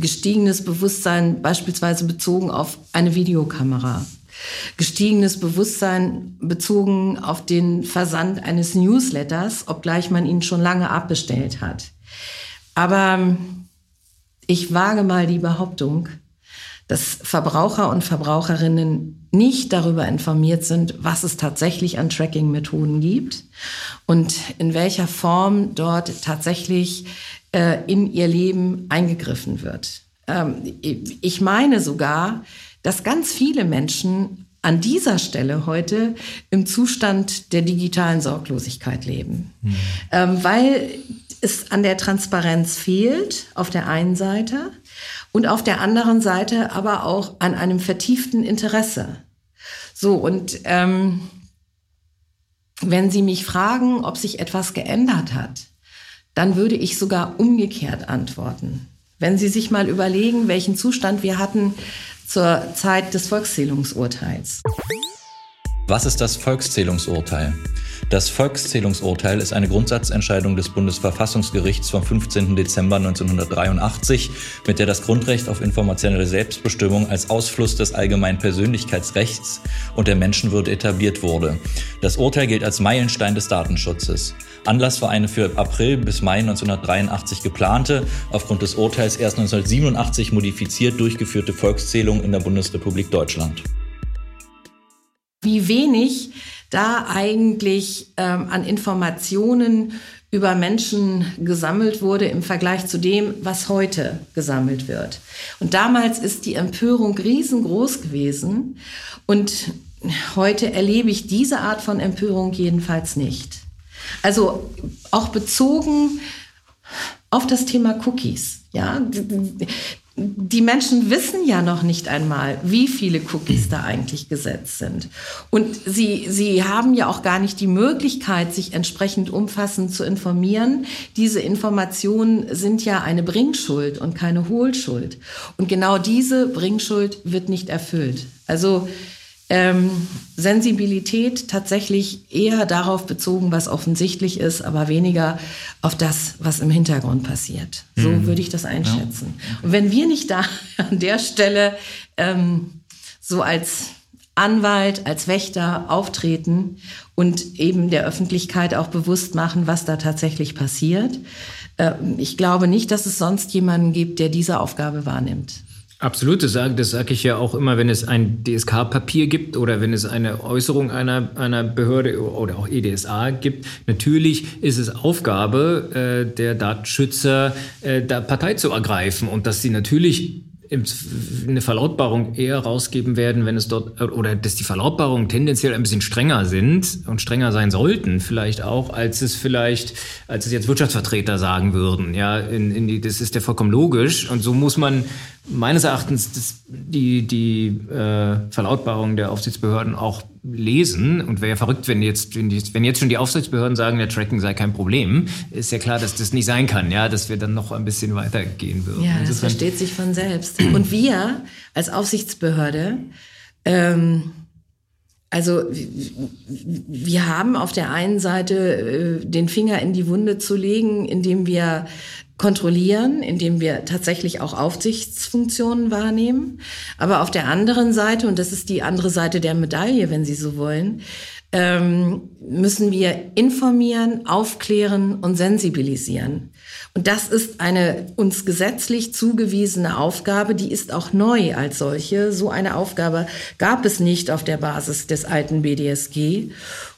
gestiegenes Bewusstsein beispielsweise bezogen auf eine Videokamera. Gestiegenes Bewusstsein bezogen auf den Versand eines Newsletters, obgleich man ihn schon lange abbestellt hat. Aber ich wage mal die Behauptung, dass Verbraucher und Verbraucherinnen nicht darüber informiert sind, was es tatsächlich an Tracking-Methoden gibt und in welcher Form dort tatsächlich äh, in ihr Leben eingegriffen wird. Ähm, ich meine sogar, dass ganz viele Menschen an dieser Stelle heute im Zustand der digitalen Sorglosigkeit leben, mhm. ähm, weil es an der Transparenz fehlt auf der einen Seite und auf der anderen Seite aber auch an einem vertieften Interesse. So, und ähm, wenn Sie mich fragen, ob sich etwas geändert hat, dann würde ich sogar umgekehrt antworten. Wenn Sie sich mal überlegen, welchen Zustand wir hatten zur Zeit des Volkszählungsurteils. Was ist das Volkszählungsurteil? Das Volkszählungsurteil ist eine Grundsatzentscheidung des Bundesverfassungsgerichts vom 15. Dezember 1983, mit der das Grundrecht auf informationelle Selbstbestimmung als Ausfluss des allgemeinen Persönlichkeitsrechts und der Menschenwürde etabliert wurde. Das Urteil gilt als Meilenstein des Datenschutzes. Anlass war eine für April bis Mai 1983 geplante, aufgrund des Urteils erst 1987 modifiziert durchgeführte Volkszählung in der Bundesrepublik Deutschland. Wie wenig da eigentlich ähm, an Informationen über Menschen gesammelt wurde im Vergleich zu dem, was heute gesammelt wird. Und damals ist die Empörung riesengroß gewesen und heute erlebe ich diese Art von Empörung jedenfalls nicht. Also auch bezogen auf das Thema Cookies. Ja, die Menschen wissen ja noch nicht einmal, wie viele Cookies da eigentlich gesetzt sind. Und sie, sie haben ja auch gar nicht die Möglichkeit, sich entsprechend umfassend zu informieren. Diese Informationen sind ja eine Bringschuld und keine Hohlschuld. Und genau diese Bringschuld wird nicht erfüllt. Also ähm, Sensibilität tatsächlich eher darauf bezogen, was offensichtlich ist, aber weniger auf das, was im Hintergrund passiert. So mhm. würde ich das einschätzen. Ja. Und wenn wir nicht da an der Stelle ähm, so als Anwalt, als Wächter auftreten und eben der Öffentlichkeit auch bewusst machen, was da tatsächlich passiert, äh, ich glaube nicht, dass es sonst jemanden gibt, der diese Aufgabe wahrnimmt. Absolut, das sage das sag ich ja auch immer, wenn es ein DSK-Papier gibt oder wenn es eine Äußerung einer, einer Behörde oder auch EDSA gibt. Natürlich ist es Aufgabe äh, der Datenschützer, äh, da Partei zu ergreifen und dass sie natürlich eine Verlautbarung eher rausgeben werden, wenn es dort, oder dass die Verlautbarungen tendenziell ein bisschen strenger sind und strenger sein sollten, vielleicht auch, als es vielleicht, als es jetzt Wirtschaftsvertreter sagen würden. Ja, in, in die, das ist ja vollkommen logisch. Und so muss man meines Erachtens das, die, die äh, Verlautbarung der Aufsichtsbehörden auch lesen. Und wäre ja verrückt, wenn jetzt, wenn, die, wenn jetzt schon die Aufsichtsbehörden sagen, der Tracking sei kein Problem, ist ja klar, dass das nicht sein kann, ja, dass wir dann noch ein bisschen weitergehen würden. Ja, das versteht sich von selbst. Und wir als Aufsichtsbehörde, ähm, also wir haben auf der einen Seite äh, den Finger in die Wunde zu legen, indem wir kontrollieren, indem wir tatsächlich auch Aufsichtsfunktionen wahrnehmen. Aber auf der anderen Seite, und das ist die andere Seite der Medaille, wenn Sie so wollen, ähm, müssen wir informieren, aufklären und sensibilisieren. Und das ist eine uns gesetzlich zugewiesene Aufgabe, die ist auch neu als solche. So eine Aufgabe gab es nicht auf der Basis des alten BDSG.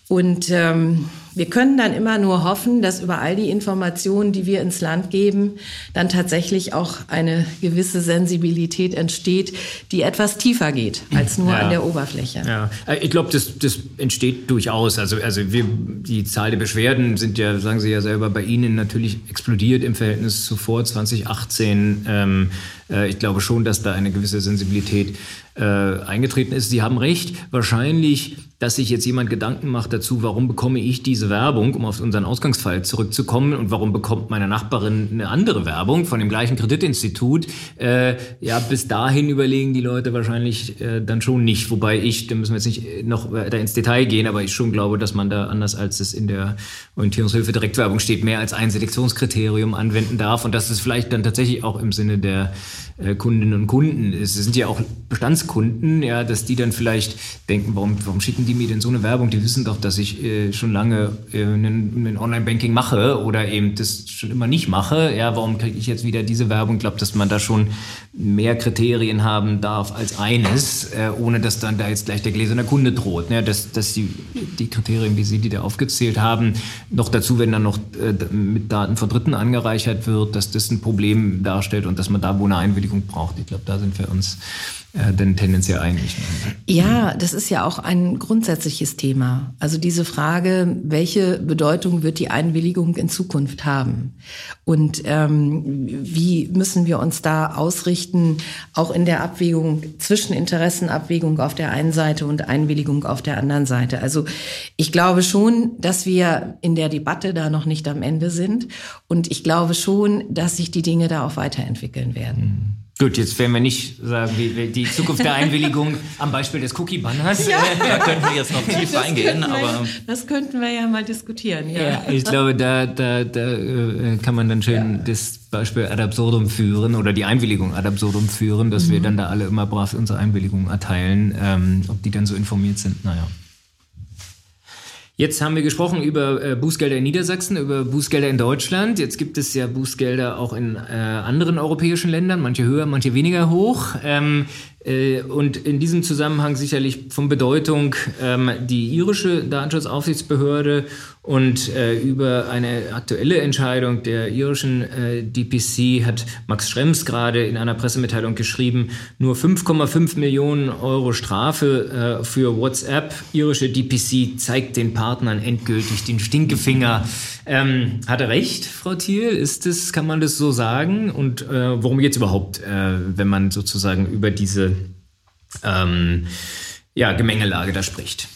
Und ähm, wir können dann immer nur hoffen, dass über all die Informationen, die wir ins Land geben, dann tatsächlich auch eine gewisse Sensibilität entsteht, die etwas tiefer geht als nur ja. an der Oberfläche. Ja, äh, ich glaube, das, das entsteht durchaus. Also, also wir, die Zahl der Beschwerden sind ja, sagen Sie ja selber, bei Ihnen natürlich explodiert im Verhältnis zu vor 2018. Ähm, äh, ich glaube schon, dass da eine gewisse Sensibilität äh, eingetreten ist. Sie haben recht, wahrscheinlich dass sich jetzt jemand Gedanken macht dazu, warum bekomme ich diese Werbung, um auf unseren Ausgangsfall zurückzukommen, und warum bekommt meine Nachbarin eine andere Werbung von dem gleichen Kreditinstitut? Äh, ja, bis dahin überlegen die Leute wahrscheinlich äh, dann schon nicht. Wobei ich, da müssen wir jetzt nicht noch weiter ins Detail gehen, aber ich schon glaube, dass man da anders als es in der Orientierungshilfe Direktwerbung steht, mehr als ein Selektionskriterium anwenden darf und dass es vielleicht dann tatsächlich auch im Sinne der äh, Kundinnen und Kunden ist. Es sind ja auch Bestandskunden, ja, dass die dann vielleicht denken, warum, warum schicken die mir denn so eine Werbung? Die wissen doch, dass ich äh, schon lange äh, ein Online-Banking mache oder eben das schon immer nicht mache. Ja, warum kriege ich jetzt wieder diese Werbung? Ich glaube, dass man da schon mehr Kriterien haben darf als eines, äh, ohne dass dann da jetzt gleich der gläserne Kunde droht. Ne? Dass, dass die, die Kriterien, wie Sie die da aufgezählt haben, noch dazu, wenn dann noch äh, mit Daten von Dritten angereichert wird, dass das ein Problem darstellt und dass man da wohl eine Einwilligung braucht. Ich glaube, da sind wir uns äh, denn tendenziell eigentlich. Ja, das ist ja auch ein grundsätzliches Thema. Also diese Frage, welche Bedeutung wird die Einwilligung in Zukunft haben? Und ähm, wie müssen wir uns da ausrichten, auch in der Abwägung zwischen Interessenabwägung auf der einen Seite und Einwilligung auf der anderen Seite? Also ich glaube schon, dass wir in der Debatte da noch nicht am Ende sind. Und ich glaube schon, dass sich die Dinge da auch weiterentwickeln werden. Mhm. Gut, jetzt werden wir nicht sagen, wie, die Zukunft der Einwilligung am Beispiel des Cookie-Banners. Ja. Da könnten wir jetzt noch tief das reingehen. Aber das könnten wir ja mal diskutieren. Ja, ja ich glaube, da, da, da äh, kann man dann schön ja. das Beispiel ad absurdum führen oder die Einwilligung ad absurdum führen, dass mhm. wir dann da alle immer brav unsere Einwilligung erteilen. Ähm, ob die dann so informiert sind, naja. Jetzt haben wir gesprochen über äh, Bußgelder in Niedersachsen, über Bußgelder in Deutschland. Jetzt gibt es ja Bußgelder auch in äh, anderen europäischen Ländern, manche höher, manche weniger hoch. Ähm, äh, und in diesem Zusammenhang sicherlich von Bedeutung ähm, die irische Datenschutzaufsichtsbehörde und äh, über eine aktuelle Entscheidung der irischen äh, DPC hat Max Schrems gerade in einer Pressemitteilung geschrieben, nur 5,5 Millionen Euro Strafe für WhatsApp. Irische DPC zeigt den Partnern endgültig den Stinkefinger. Ähm, hat er recht, Frau Thiel? Ist das, kann man das so sagen? Und äh, worum geht es überhaupt, äh, wenn man sozusagen über diese ähm, ja, Gemengelage da spricht.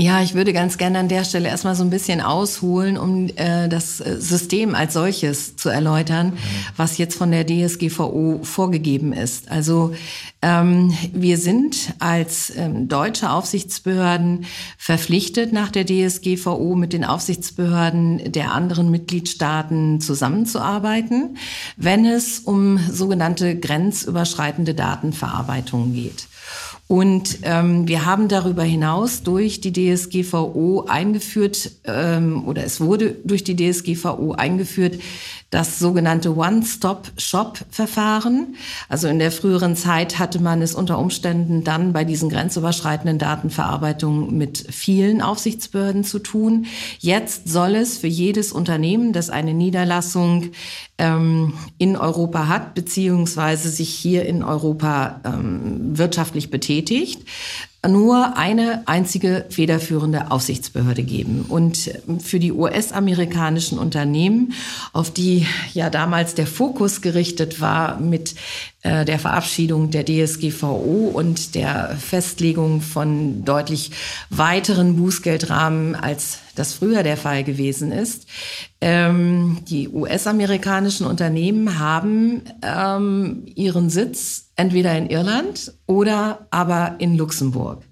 Ja, ich würde ganz gerne an der Stelle erstmal so ein bisschen ausholen, um äh, das äh, System als solches zu erläutern, was jetzt von der DSGVO vorgegeben ist. Also ähm, wir sind als ähm, deutsche Aufsichtsbehörden verpflichtet, nach der DSGVO mit den Aufsichtsbehörden der anderen Mitgliedstaaten zusammenzuarbeiten, wenn es um sogenannte grenzüberschreitende Datenverarbeitung geht. Und ähm, wir haben darüber hinaus durch die DSGVO eingeführt, ähm, oder es wurde durch die DSGVO eingeführt, das sogenannte One-Stop-Shop-Verfahren. Also in der früheren Zeit hatte man es unter Umständen dann bei diesen grenzüberschreitenden Datenverarbeitungen mit vielen Aufsichtsbehörden zu tun. Jetzt soll es für jedes Unternehmen, das eine Niederlassung ähm, in Europa hat, beziehungsweise sich hier in Europa ähm, wirtschaftlich betätigt, nur eine einzige federführende Aufsichtsbehörde geben. Und für die US-amerikanischen Unternehmen, auf die ja damals der Fokus gerichtet war mit äh, der Verabschiedung der DSGVO und der Festlegung von deutlich weiteren Bußgeldrahmen, als das früher der Fall gewesen ist. Ähm, die US-amerikanischen Unternehmen haben ähm, ihren Sitz entweder in Irland oder aber in Luxemburg.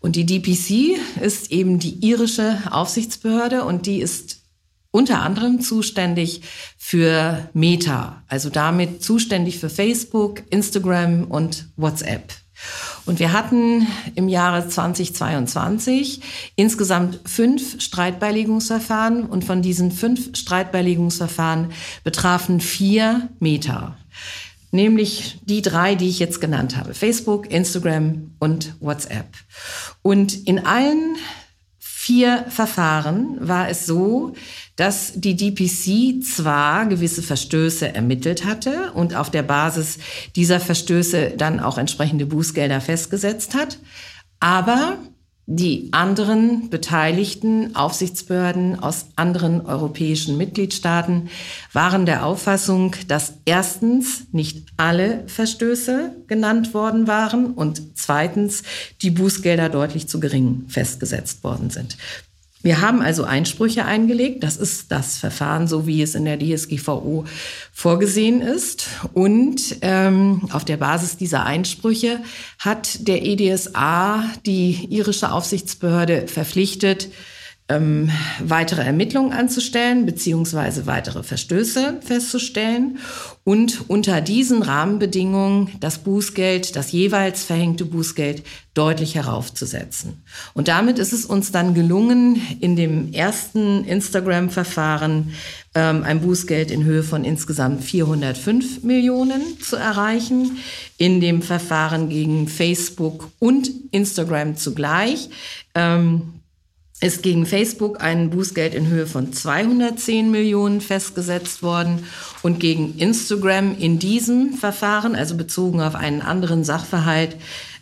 Und die DPC ist eben die irische Aufsichtsbehörde und die ist unter anderem zuständig für Meta, also damit zuständig für Facebook, Instagram und WhatsApp. Und wir hatten im Jahre 2022 insgesamt fünf Streitbeilegungsverfahren und von diesen fünf Streitbeilegungsverfahren betrafen vier Meta. Nämlich die drei, die ich jetzt genannt habe. Facebook, Instagram und WhatsApp. Und in allen vier Verfahren war es so, dass die DPC zwar gewisse Verstöße ermittelt hatte und auf der Basis dieser Verstöße dann auch entsprechende Bußgelder festgesetzt hat, aber die anderen beteiligten Aufsichtsbehörden aus anderen europäischen Mitgliedstaaten waren der Auffassung, dass erstens nicht alle Verstöße genannt worden waren und zweitens die Bußgelder deutlich zu gering festgesetzt worden sind. Wir haben also Einsprüche eingelegt. Das ist das Verfahren, so wie es in der DSGVO vorgesehen ist. Und ähm, auf der Basis dieser Einsprüche hat der EDSA die irische Aufsichtsbehörde verpflichtet, ähm, weitere Ermittlungen anzustellen beziehungsweise weitere Verstöße festzustellen und unter diesen Rahmenbedingungen das Bußgeld, das jeweils verhängte Bußgeld deutlich heraufzusetzen. Und damit ist es uns dann gelungen, in dem ersten Instagram-Verfahren ähm, ein Bußgeld in Höhe von insgesamt 405 Millionen zu erreichen. In dem Verfahren gegen Facebook und Instagram zugleich ähm, ist gegen Facebook ein Bußgeld in Höhe von 210 Millionen festgesetzt worden. Und gegen Instagram in diesem Verfahren, also bezogen auf einen anderen Sachverhalt,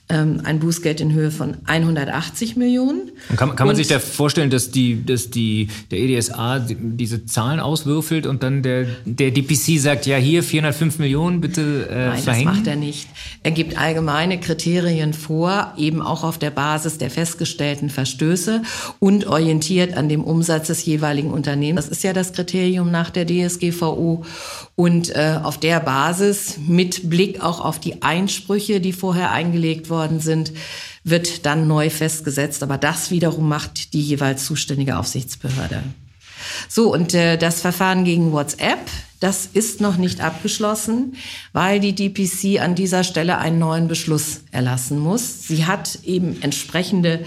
ein Bußgeld in Höhe von 180 Millionen. Und kann, kann man und sich da vorstellen, dass, die, dass die, der EDSA diese Zahlen auswürfelt und dann der, der DPC sagt, ja hier 405 Millionen, bitte äh, Nein, verhängen? das macht er nicht. Er gibt allgemeine Kriterien vor, eben auch auf der Basis der festgestellten Verstöße und orientiert an dem Umsatz des jeweiligen Unternehmens. Das ist ja das Kriterium nach der DSGVO. Und äh, auf der Basis, mit Blick auch auf die Einsprüche, die vorher eingelegt worden sind, wird dann neu festgesetzt. Aber das wiederum macht die jeweils zuständige Aufsichtsbehörde. So, und äh, das Verfahren gegen WhatsApp, das ist noch nicht abgeschlossen, weil die DPC an dieser Stelle einen neuen Beschluss erlassen muss. Sie hat eben entsprechende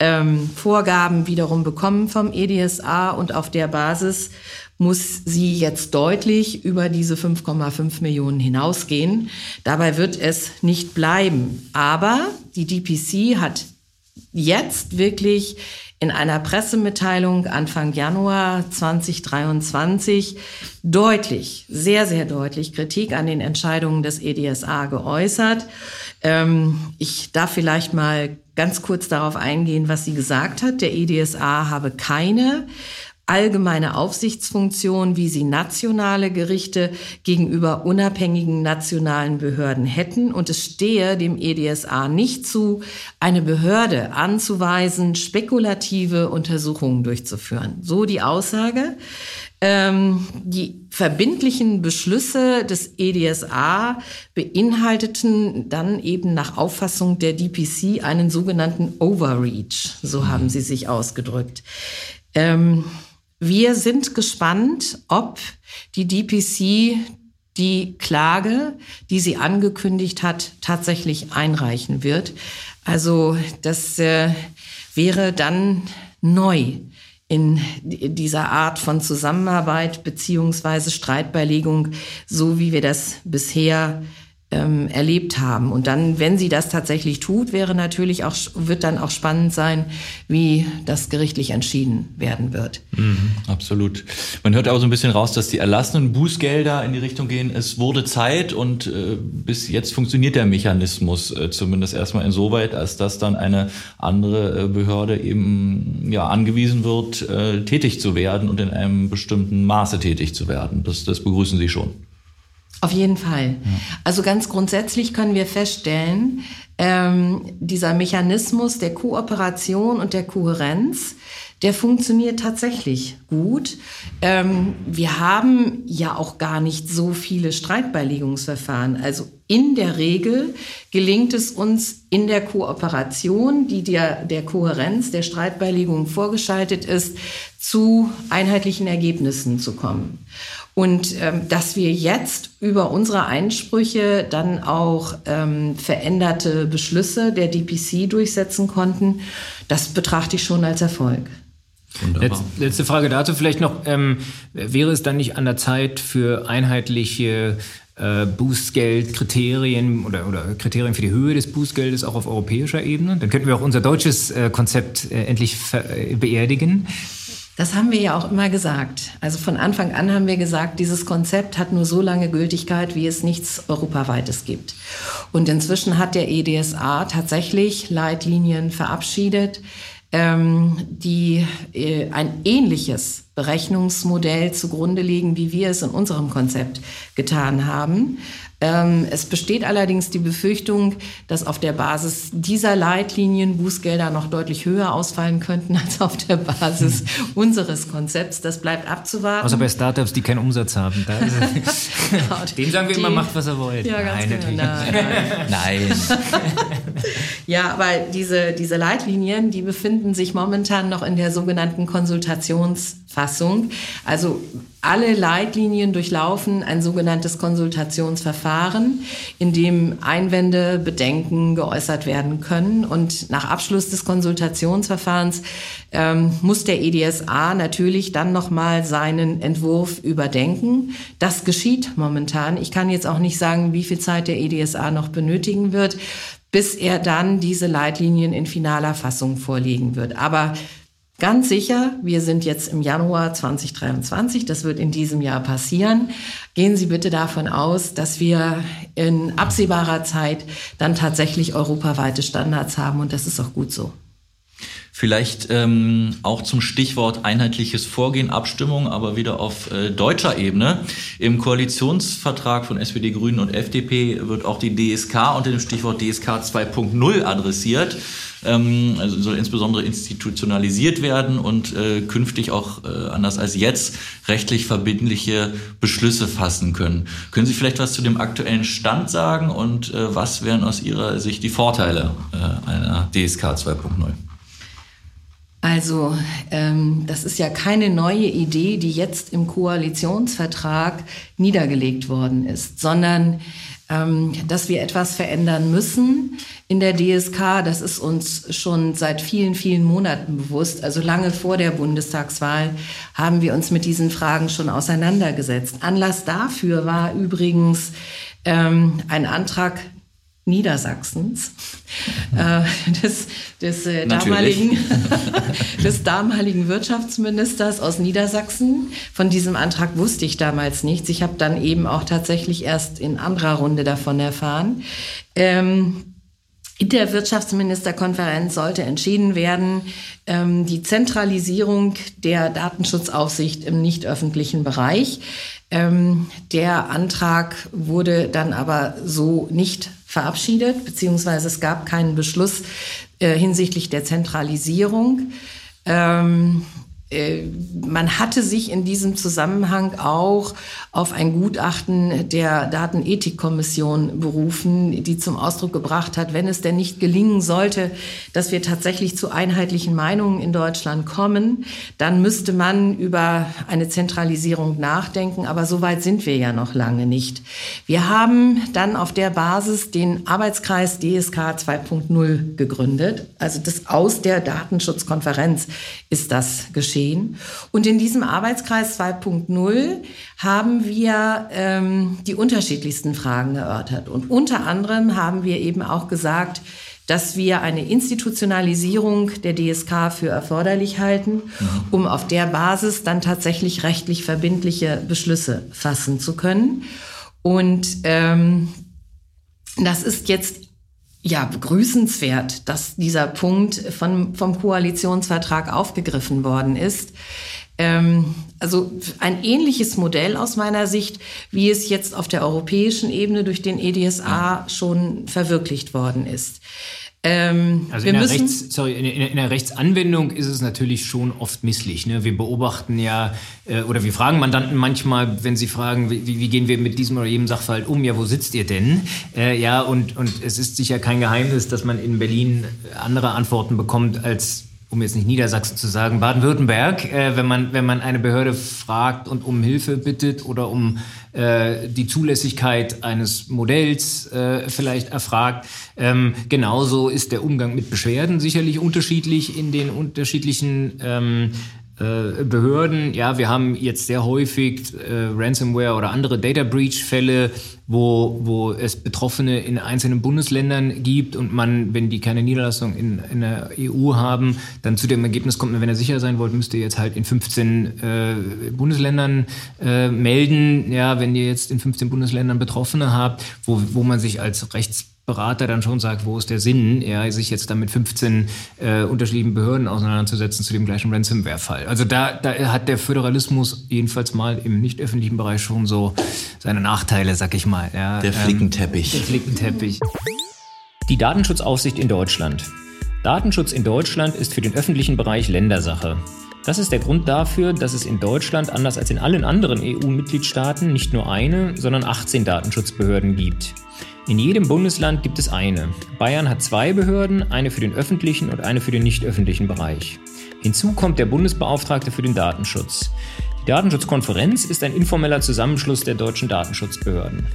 ähm, Vorgaben wiederum bekommen vom EDSA und auf der Basis muss sie jetzt deutlich über diese 5,5 Millionen hinausgehen. Dabei wird es nicht bleiben. Aber die DPC hat jetzt wirklich in einer Pressemitteilung Anfang Januar 2023 deutlich, sehr, sehr deutlich Kritik an den Entscheidungen des EDSA geäußert. Ähm, ich darf vielleicht mal ganz kurz darauf eingehen, was sie gesagt hat. Der EDSA habe keine allgemeine Aufsichtsfunktion, wie sie nationale Gerichte gegenüber unabhängigen nationalen Behörden hätten. Und es stehe dem EDSA nicht zu, eine Behörde anzuweisen, spekulative Untersuchungen durchzuführen. So die Aussage. Ähm, die verbindlichen Beschlüsse des EDSA beinhalteten dann eben nach Auffassung der DPC einen sogenannten Overreach. So haben sie sich ausgedrückt. Ähm, wir sind gespannt, ob die DPC die Klage, die sie angekündigt hat, tatsächlich einreichen wird. Also das äh, wäre dann neu in dieser Art von Zusammenarbeit beziehungsweise Streitbeilegung, so wie wir das bisher ähm, erlebt haben. Und dann, wenn sie das tatsächlich tut, wäre natürlich auch, wird dann auch spannend sein, wie das gerichtlich entschieden werden wird. Mhm, absolut. Man hört auch so ein bisschen raus, dass die erlassenen Bußgelder in die Richtung gehen. Es wurde Zeit und äh, bis jetzt funktioniert der Mechanismus äh, zumindest erstmal insoweit, als dass dann eine andere äh, Behörde eben ja angewiesen wird, äh, tätig zu werden und in einem bestimmten Maße tätig zu werden. Das, das begrüßen Sie schon. Auf jeden Fall. Ja. Also ganz grundsätzlich können wir feststellen, ähm, dieser Mechanismus der Kooperation und der Kohärenz, der funktioniert tatsächlich gut. Ähm, wir haben ja auch gar nicht so viele Streitbeilegungsverfahren. Also in der Regel gelingt es uns in der Kooperation, die der, der Kohärenz der Streitbeilegung vorgeschaltet ist, zu einheitlichen Ergebnissen zu kommen. Und ähm, dass wir jetzt über unsere Einsprüche dann auch ähm, veränderte Beschlüsse der DPC durchsetzen konnten, das betrachte ich schon als Erfolg. Letz, letzte Frage dazu vielleicht noch. Ähm, wäre es dann nicht an der Zeit für einheitliche äh, Bußgeldkriterien oder, oder Kriterien für die Höhe des Bußgeldes auch auf europäischer Ebene? Dann könnten wir auch unser deutsches äh, Konzept äh, endlich äh, beerdigen. Das haben wir ja auch immer gesagt. Also von Anfang an haben wir gesagt, dieses Konzept hat nur so lange Gültigkeit, wie es nichts Europaweites gibt. Und inzwischen hat der EDSA tatsächlich Leitlinien verabschiedet, ähm, die äh, ein ähnliches Berechnungsmodell zugrunde legen, wie wir es in unserem Konzept getan haben. Ähm, es besteht allerdings die Befürchtung, dass auf der Basis dieser Leitlinien Bußgelder noch deutlich höher ausfallen könnten als auf der Basis unseres Konzepts. Das bleibt abzuwarten. Außer bei Startups, die keinen Umsatz haben. Da genau, Dem sagen wir die, immer, macht was er wollt. Ja, nein, genau. Nein. nein. ja, aber diese, diese Leitlinien, die befinden sich momentan noch in der sogenannten Konsultationsfassung. Also alle Leitlinien durchlaufen ein sogenanntes Konsultationsverfahren, in dem Einwände, Bedenken geäußert werden können. Und nach Abschluss des Konsultationsverfahrens ähm, muss der EDSA natürlich dann nochmal seinen Entwurf überdenken. Das geschieht momentan. Ich kann jetzt auch nicht sagen, wie viel Zeit der EDSA noch benötigen wird, bis er dann diese Leitlinien in finaler Fassung vorlegen wird. Aber Ganz sicher, wir sind jetzt im Januar 2023, das wird in diesem Jahr passieren. Gehen Sie bitte davon aus, dass wir in absehbarer Zeit dann tatsächlich europaweite Standards haben und das ist auch gut so. Vielleicht ähm, auch zum Stichwort einheitliches Vorgehen, Abstimmung, aber wieder auf äh, deutscher Ebene. Im Koalitionsvertrag von SPD, Grünen und FDP wird auch die DSK unter dem Stichwort DSK 2.0 adressiert. Ähm, also soll insbesondere institutionalisiert werden und äh, künftig auch äh, anders als jetzt rechtlich verbindliche Beschlüsse fassen können. Können Sie vielleicht was zu dem aktuellen Stand sagen und äh, was wären aus Ihrer Sicht die Vorteile äh, einer DSK 2.0? Also ähm, das ist ja keine neue Idee, die jetzt im Koalitionsvertrag niedergelegt worden ist, sondern dass wir etwas verändern müssen in der DSK. Das ist uns schon seit vielen, vielen Monaten bewusst. Also lange vor der Bundestagswahl haben wir uns mit diesen Fragen schon auseinandergesetzt. Anlass dafür war übrigens ähm, ein Antrag Niedersachsens, äh, des, des, äh, damaligen, des damaligen Wirtschaftsministers aus Niedersachsen. Von diesem Antrag wusste ich damals nichts. Ich habe dann eben auch tatsächlich erst in anderer Runde davon erfahren. Ähm, in der Wirtschaftsministerkonferenz sollte entschieden werden, ähm, die Zentralisierung der Datenschutzaufsicht im nicht öffentlichen Bereich. Ähm, der Antrag wurde dann aber so nicht verabschiedet, beziehungsweise es gab keinen Beschluss äh, hinsichtlich der Zentralisierung. Ähm, äh, man hatte sich in diesem Zusammenhang auch auf ein Gutachten der Datenethikkommission berufen, die zum Ausdruck gebracht hat, wenn es denn nicht gelingen sollte, dass wir tatsächlich zu einheitlichen Meinungen in Deutschland kommen, dann müsste man über eine Zentralisierung nachdenken. Aber so weit sind wir ja noch lange nicht. Wir haben dann auf der Basis den Arbeitskreis DSK 2.0 gegründet. Also das aus der Datenschutzkonferenz ist das geschehen stehen. Und in diesem Arbeitskreis 2.0 haben wir ähm, die unterschiedlichsten Fragen erörtert. Und unter anderem haben wir eben auch gesagt, dass wir eine Institutionalisierung der DSK für erforderlich halten, mhm. um auf der Basis dann tatsächlich rechtlich verbindliche Beschlüsse fassen zu können. Und ähm, das ist jetzt ja, begrüßenswert, dass dieser Punkt von, vom Koalitionsvertrag aufgegriffen worden ist. Ähm, also ein ähnliches Modell aus meiner Sicht, wie es jetzt auf der europäischen Ebene durch den EDSA schon verwirklicht worden ist. Ähm, also in der, Rechts, sorry, in, in, der Rechtsanwendung ist es natürlich schon oft misslich. Ne? Wir beobachten ja äh, oder wir fragen Mandanten manchmal, wenn sie fragen, wie, wie, gehen wir mit diesem oder jedem Sachverhalt um, ja, wo sitzt ihr denn? Äh, ja, und, und es ist sicher kein Geheimnis, dass man in Berlin andere Antworten bekommt als um jetzt nicht Niedersachsen zu sagen, Baden-Württemberg, äh, wenn, man, wenn man eine Behörde fragt und um Hilfe bittet oder um äh, die Zulässigkeit eines Modells äh, vielleicht erfragt. Ähm, genauso ist der Umgang mit Beschwerden sicherlich unterschiedlich in den unterschiedlichen ähm, äh, Behörden, ja, wir haben jetzt sehr häufig äh, Ransomware oder andere Data Breach Fälle, wo, wo es Betroffene in einzelnen Bundesländern gibt und man, wenn die keine Niederlassung in, in der EU haben, dann zu dem Ergebnis kommt, wenn ihr sicher sein wollt, müsst ihr jetzt halt in 15 äh, Bundesländern äh, melden. Ja, wenn ihr jetzt in 15 Bundesländern Betroffene habt, wo, wo man sich als Rechts Berater dann schon sagt, wo ist der Sinn, ja, sich jetzt mit 15 äh, unterschiedlichen Behörden auseinanderzusetzen zu dem gleichen Ransomware-Fall. Also da, da hat der Föderalismus jedenfalls mal im nicht öffentlichen Bereich schon so seine Nachteile, sag ich mal. Ja. Der Flickenteppich. Ähm, der Flickenteppich. Die Datenschutzaufsicht in Deutschland. Datenschutz in Deutschland ist für den öffentlichen Bereich Ländersache. Das ist der Grund dafür, dass es in Deutschland anders als in allen anderen EU-Mitgliedstaaten nicht nur eine, sondern 18 Datenschutzbehörden gibt. In jedem Bundesland gibt es eine. Bayern hat zwei Behörden, eine für den öffentlichen und eine für den nicht öffentlichen Bereich. Hinzu kommt der Bundesbeauftragte für den Datenschutz. Die Datenschutzkonferenz ist ein informeller Zusammenschluss der deutschen Datenschutzbehörden.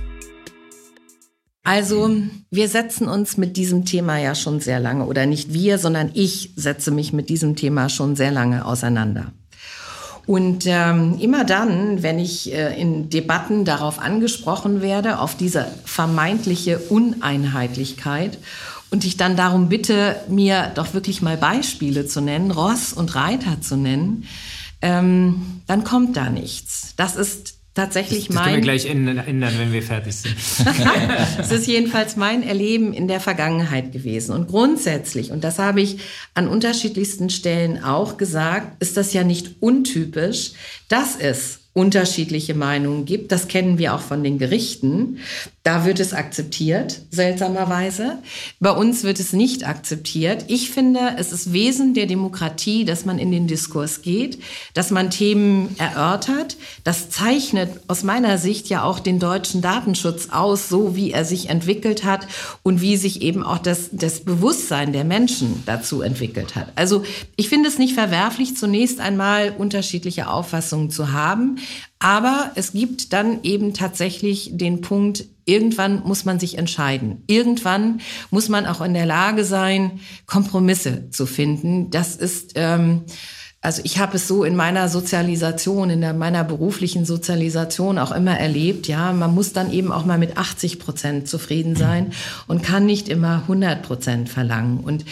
Also, wir setzen uns mit diesem Thema ja schon sehr lange, oder nicht wir, sondern ich setze mich mit diesem Thema schon sehr lange auseinander. Und ähm, immer dann, wenn ich äh, in Debatten darauf angesprochen werde, auf diese vermeintliche Uneinheitlichkeit, und ich dann darum bitte, mir doch wirklich mal Beispiele zu nennen, Ross und Reiter zu nennen, ähm, dann kommt da nichts. Das ist tatsächlich das, das mein. Können wir gleich ändern, wenn wir fertig sind. Es ist jedenfalls mein Erleben in der Vergangenheit gewesen. Und grundsätzlich, und das habe ich an unterschiedlichsten Stellen auch gesagt, ist das ja nicht untypisch, dass es unterschiedliche Meinungen gibt. Das kennen wir auch von den Gerichten. Da wird es akzeptiert, seltsamerweise. Bei uns wird es nicht akzeptiert. Ich finde, es ist Wesen der Demokratie, dass man in den Diskurs geht, dass man Themen erörtert. Das zeichnet aus meiner Sicht ja auch den deutschen Datenschutz aus, so wie er sich entwickelt hat und wie sich eben auch das, das Bewusstsein der Menschen dazu entwickelt hat. Also ich finde es nicht verwerflich, zunächst einmal unterschiedliche Auffassungen zu haben. Aber es gibt dann eben tatsächlich den Punkt, irgendwann muss man sich entscheiden. Irgendwann muss man auch in der Lage sein, Kompromisse zu finden. Das ist, ähm, also ich habe es so in meiner Sozialisation, in der, meiner beruflichen Sozialisation auch immer erlebt. Ja, man muss dann eben auch mal mit 80 Prozent zufrieden sein und kann nicht immer 100 Prozent verlangen. Und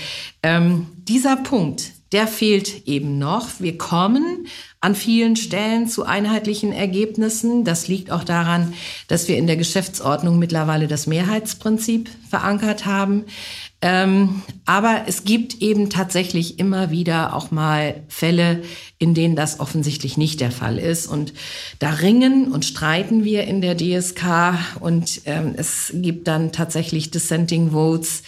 ähm, dieser Punkt, der fehlt eben noch. Wir kommen an vielen Stellen zu einheitlichen Ergebnissen. Das liegt auch daran, dass wir in der Geschäftsordnung mittlerweile das Mehrheitsprinzip verankert haben. Ähm, aber es gibt eben tatsächlich immer wieder auch mal Fälle, in denen das offensichtlich nicht der Fall ist. Und da ringen und streiten wir in der DSK und ähm, es gibt dann tatsächlich Dissenting Votes,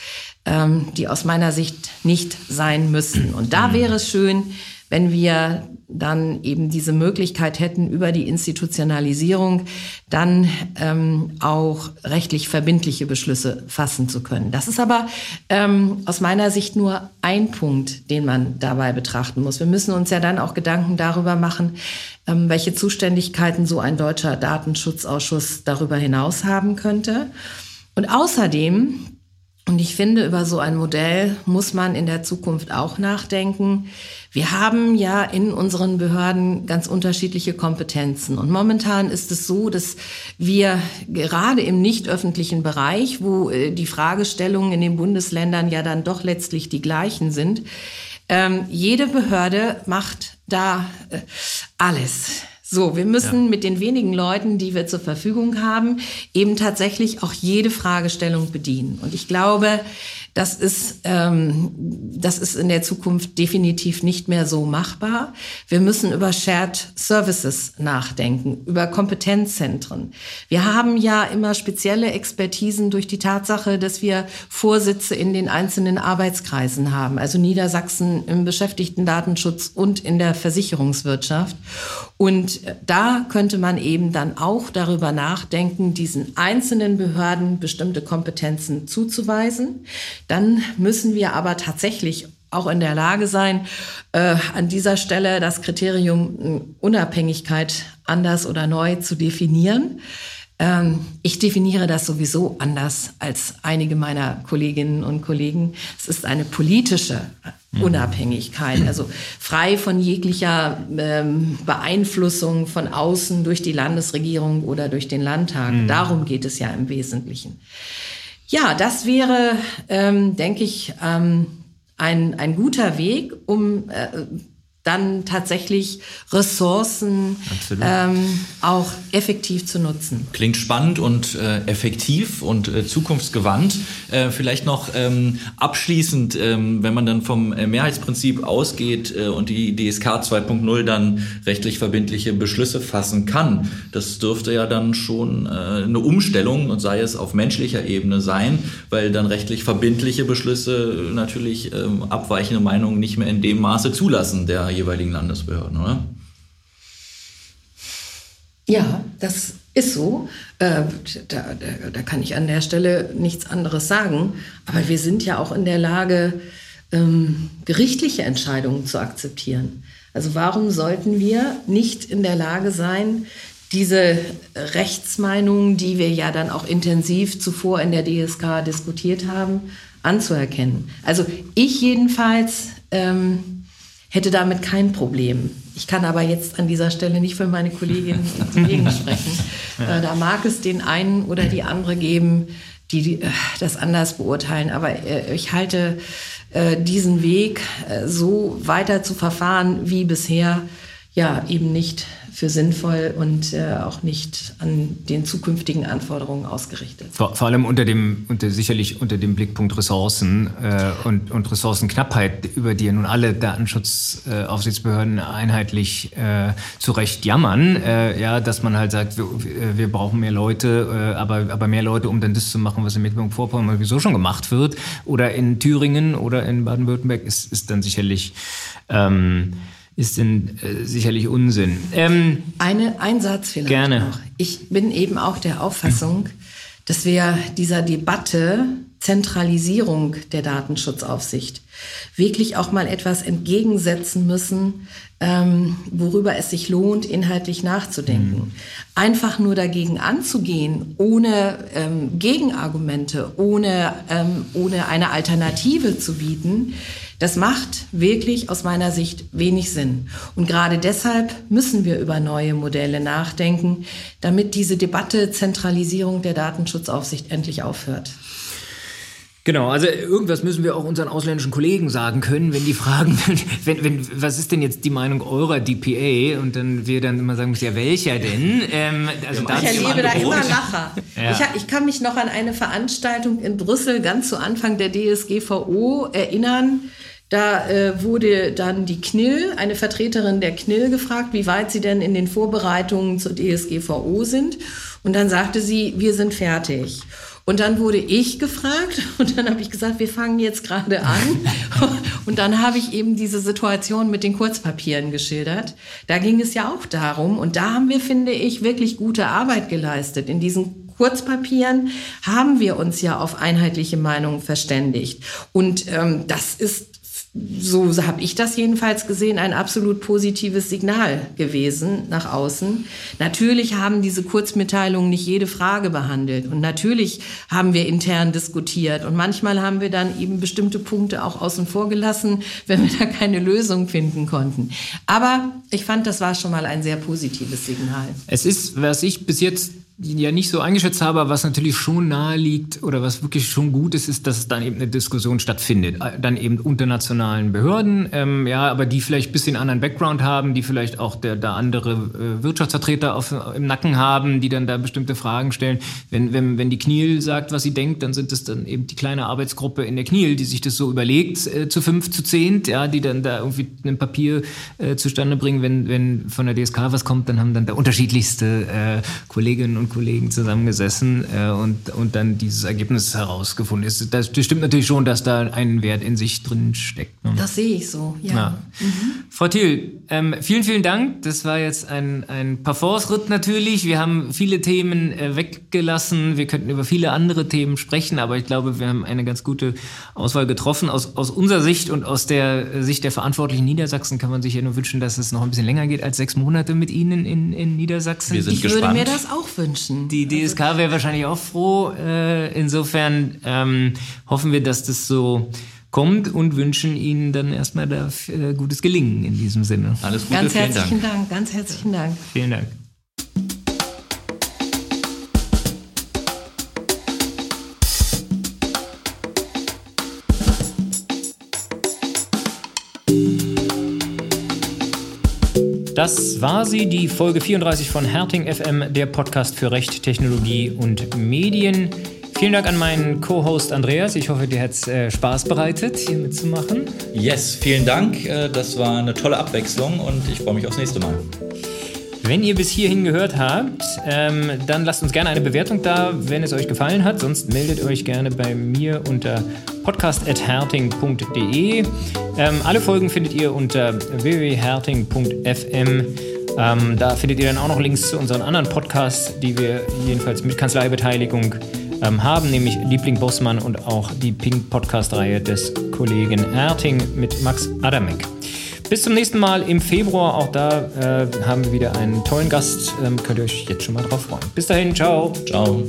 ähm, die aus meiner Sicht nicht sein müssen. Und da wäre es schön, wenn wir dann eben diese Möglichkeit hätten, über die Institutionalisierung dann ähm, auch rechtlich verbindliche Beschlüsse fassen zu können. Das ist aber ähm, aus meiner Sicht nur ein Punkt, den man dabei betrachten muss. Wir müssen uns ja dann auch Gedanken darüber machen, ähm, welche Zuständigkeiten so ein deutscher Datenschutzausschuss darüber hinaus haben könnte. Und außerdem und ich finde, über so ein Modell muss man in der Zukunft auch nachdenken. Wir haben ja in unseren Behörden ganz unterschiedliche Kompetenzen. Und momentan ist es so, dass wir gerade im nicht öffentlichen Bereich, wo äh, die Fragestellungen in den Bundesländern ja dann doch letztlich die gleichen sind, ähm, jede Behörde macht da äh, alles. So, wir müssen ja. mit den wenigen Leuten, die wir zur Verfügung haben, eben tatsächlich auch jede Fragestellung bedienen. Und ich glaube, das ist, ähm, das ist in der Zukunft definitiv nicht mehr so machbar. Wir müssen über Shared Services nachdenken, über Kompetenzzentren. Wir haben ja immer spezielle Expertisen durch die Tatsache, dass wir Vorsitze in den einzelnen Arbeitskreisen haben, also Niedersachsen im Beschäftigtendatenschutz und in der Versicherungswirtschaft. Und da könnte man eben dann auch darüber nachdenken, diesen einzelnen Behörden bestimmte Kompetenzen zuzuweisen. Dann müssen wir aber tatsächlich auch in der Lage sein, äh, an dieser Stelle das Kriterium Unabhängigkeit anders oder neu zu definieren. Ähm, ich definiere das sowieso anders als einige meiner Kolleginnen und Kollegen. Es ist eine politische mhm. Unabhängigkeit, also frei von jeglicher ähm, Beeinflussung von außen durch die Landesregierung oder durch den Landtag. Mhm. Darum geht es ja im Wesentlichen. Ja, das wäre, ähm, denke ich, ähm, ein, ein guter Weg, um äh, dann tatsächlich Ressourcen ähm, auch effektiv zu nutzen. Klingt spannend und äh, effektiv und äh, zukunftsgewandt. Äh, vielleicht noch ähm, abschließend, ähm, wenn man dann vom äh, Mehrheitsprinzip ausgeht äh, und die DSK 2.0 dann rechtlich verbindliche Beschlüsse fassen kann, das dürfte ja dann schon äh, eine Umstellung und sei es auf menschlicher Ebene sein, weil dann rechtlich verbindliche Beschlüsse natürlich ähm, abweichende Meinungen nicht mehr in dem Maße zulassen der jeweiligen Landesbehörden, oder? Ja, das ist so. Äh, da, da, da, kann ich an der Stelle nichts anderes sagen. Aber wir sind ja auch in der Lage, ähm, gerichtliche Entscheidungen zu akzeptieren. Also warum sollten wir nicht in der Lage sein, diese Rechtsmeinungen, die wir ja dann auch intensiv zuvor in der DSK diskutiert haben, anzuerkennen? Also ich jedenfalls ähm, hätte damit kein Problem. Ich kann aber jetzt an dieser Stelle nicht für meine Kolleginnen und Kollegen sprechen. Ja. Äh, da mag es den einen oder die andere geben, die äh, das anders beurteilen. Aber äh, ich halte diesen Weg so weiter zu verfahren wie bisher ja eben nicht für sinnvoll und äh, auch nicht an den zukünftigen Anforderungen ausgerichtet. Vor, vor allem unter dem, unter, sicherlich unter dem Blickpunkt Ressourcen äh, und, und Ressourcenknappheit, über die ja nun alle Datenschutzaufsichtsbehörden äh, einheitlich äh, zu Recht jammern, äh, ja, dass man halt sagt, wir, wir brauchen mehr Leute, äh, aber, aber mehr Leute, um dann das zu machen, was in Mecklenburg-Vorpommern sowieso schon gemacht wird, oder in Thüringen oder in Baden-Württemberg, ist, ist dann sicherlich ähm, ist denn äh, sicherlich Unsinn. Ähm, Eine, ein Satz vielleicht gerne. noch. Ich bin eben auch der Auffassung, dass wir dieser Debatte Zentralisierung der Datenschutzaufsicht wirklich auch mal etwas entgegensetzen müssen, ähm, worüber es sich lohnt, inhaltlich nachzudenken. Mhm. Einfach nur dagegen anzugehen, ohne ähm, Gegenargumente, ohne, ähm, ohne eine Alternative zu bieten, das macht wirklich aus meiner Sicht wenig Sinn. Und gerade deshalb müssen wir über neue Modelle nachdenken, damit diese Debatte Zentralisierung der Datenschutzaufsicht endlich aufhört. Genau, also irgendwas müssen wir auch unseren ausländischen Kollegen sagen können, wenn die fragen, wenn, wenn, was ist denn jetzt die Meinung eurer DPA? Und dann wir dann immer sagen, ja, welcher denn? Ähm, also ich erlebe da immer Lacher. Ja. Ich, ich, kann mich noch an eine Veranstaltung in Brüssel ganz zu Anfang der DSGVO erinnern. Da äh, wurde dann die KNIL, eine Vertreterin der KNIL, gefragt, wie weit sie denn in den Vorbereitungen zur DSGVO sind. Und dann sagte sie, wir sind fertig. Und dann wurde ich gefragt und dann habe ich gesagt, wir fangen jetzt gerade an. Und dann habe ich eben diese Situation mit den Kurzpapieren geschildert. Da ging es ja auch darum und da haben wir, finde ich, wirklich gute Arbeit geleistet. In diesen Kurzpapieren haben wir uns ja auf einheitliche Meinungen verständigt. Und ähm, das ist so habe ich das jedenfalls gesehen, ein absolut positives Signal gewesen nach außen. Natürlich haben diese Kurzmitteilungen nicht jede Frage behandelt und natürlich haben wir intern diskutiert und manchmal haben wir dann eben bestimmte Punkte auch außen vor gelassen, wenn wir da keine Lösung finden konnten. Aber ich fand, das war schon mal ein sehr positives Signal. Es ist, was ich bis jetzt ja nicht so eingeschätzt habe, was natürlich schon nahe liegt oder was wirklich schon gut ist, ist, dass dann eben eine Diskussion stattfindet. Dann eben unter nationalen Behörden, ähm, ja, aber die vielleicht ein bisschen anderen Background haben, die vielleicht auch der, der andere äh, Wirtschaftsvertreter auf, im Nacken haben, die dann da bestimmte Fragen stellen. Wenn, wenn, wenn die Kniel sagt, was sie denkt, dann sind es dann eben die kleine Arbeitsgruppe in der Kniel, die sich das so überlegt, äh, zu fünf, zu zehn, ja, die dann da irgendwie ein Papier äh, zustande bringen. Wenn, wenn von der DSK was kommt, dann haben dann da unterschiedlichste äh, Kolleginnen und Kollegen zusammengesessen äh, und, und dann dieses Ergebnis herausgefunden. ist. Das, das stimmt natürlich schon, dass da ein Wert in sich drin steckt. Ne? Das sehe ich so, ja. ja. Mhm. Frau Thiel, ähm, vielen, vielen Dank. Das war jetzt ein, ein Parforce-Ritt natürlich. Wir haben viele Themen äh, weggelassen. Wir könnten über viele andere Themen sprechen, aber ich glaube, wir haben eine ganz gute Auswahl getroffen. Aus, aus unserer Sicht und aus der Sicht der Verantwortlichen Niedersachsen kann man sich ja nur wünschen, dass es noch ein bisschen länger geht als sechs Monate mit Ihnen in, in Niedersachsen. Wir sind ich gespannt. würde mir das auch wünschen. Wünschen. Die DSK wäre wahrscheinlich auch froh. Äh, insofern ähm, hoffen wir, dass das so kommt und wünschen Ihnen dann erstmal da, äh, gutes Gelingen in diesem Sinne. Alles Gute, ganz vielen herzlichen Dank. Dank. Ganz herzlichen Dank. Vielen Dank. Das war sie, die Folge 34 von Herting FM, der Podcast für Recht, Technologie und Medien. Vielen Dank an meinen Co-Host Andreas. Ich hoffe, dir hat es äh, Spaß bereitet, hier mitzumachen. Yes, vielen Dank. Äh, Das war eine tolle Abwechslung und ich freue mich aufs nächste Mal. Wenn ihr bis hierhin gehört habt, ähm, dann lasst uns gerne eine Bewertung da, wenn es euch gefallen hat. Sonst meldet euch gerne bei mir unter podcast.herting.de. Ähm, alle Folgen findet ihr unter www.herting.fm. Ähm, da findet ihr dann auch noch Links zu unseren anderen Podcasts, die wir jedenfalls mit Kanzleibeteiligung ähm, haben, nämlich Liebling Bossmann und auch die Pink Podcast-Reihe des Kollegen Erting mit Max Adamek. Bis zum nächsten Mal im Februar. Auch da äh, haben wir wieder einen tollen Gast. Ähm, könnt ihr euch jetzt schon mal drauf freuen. Bis dahin, ciao. Ciao.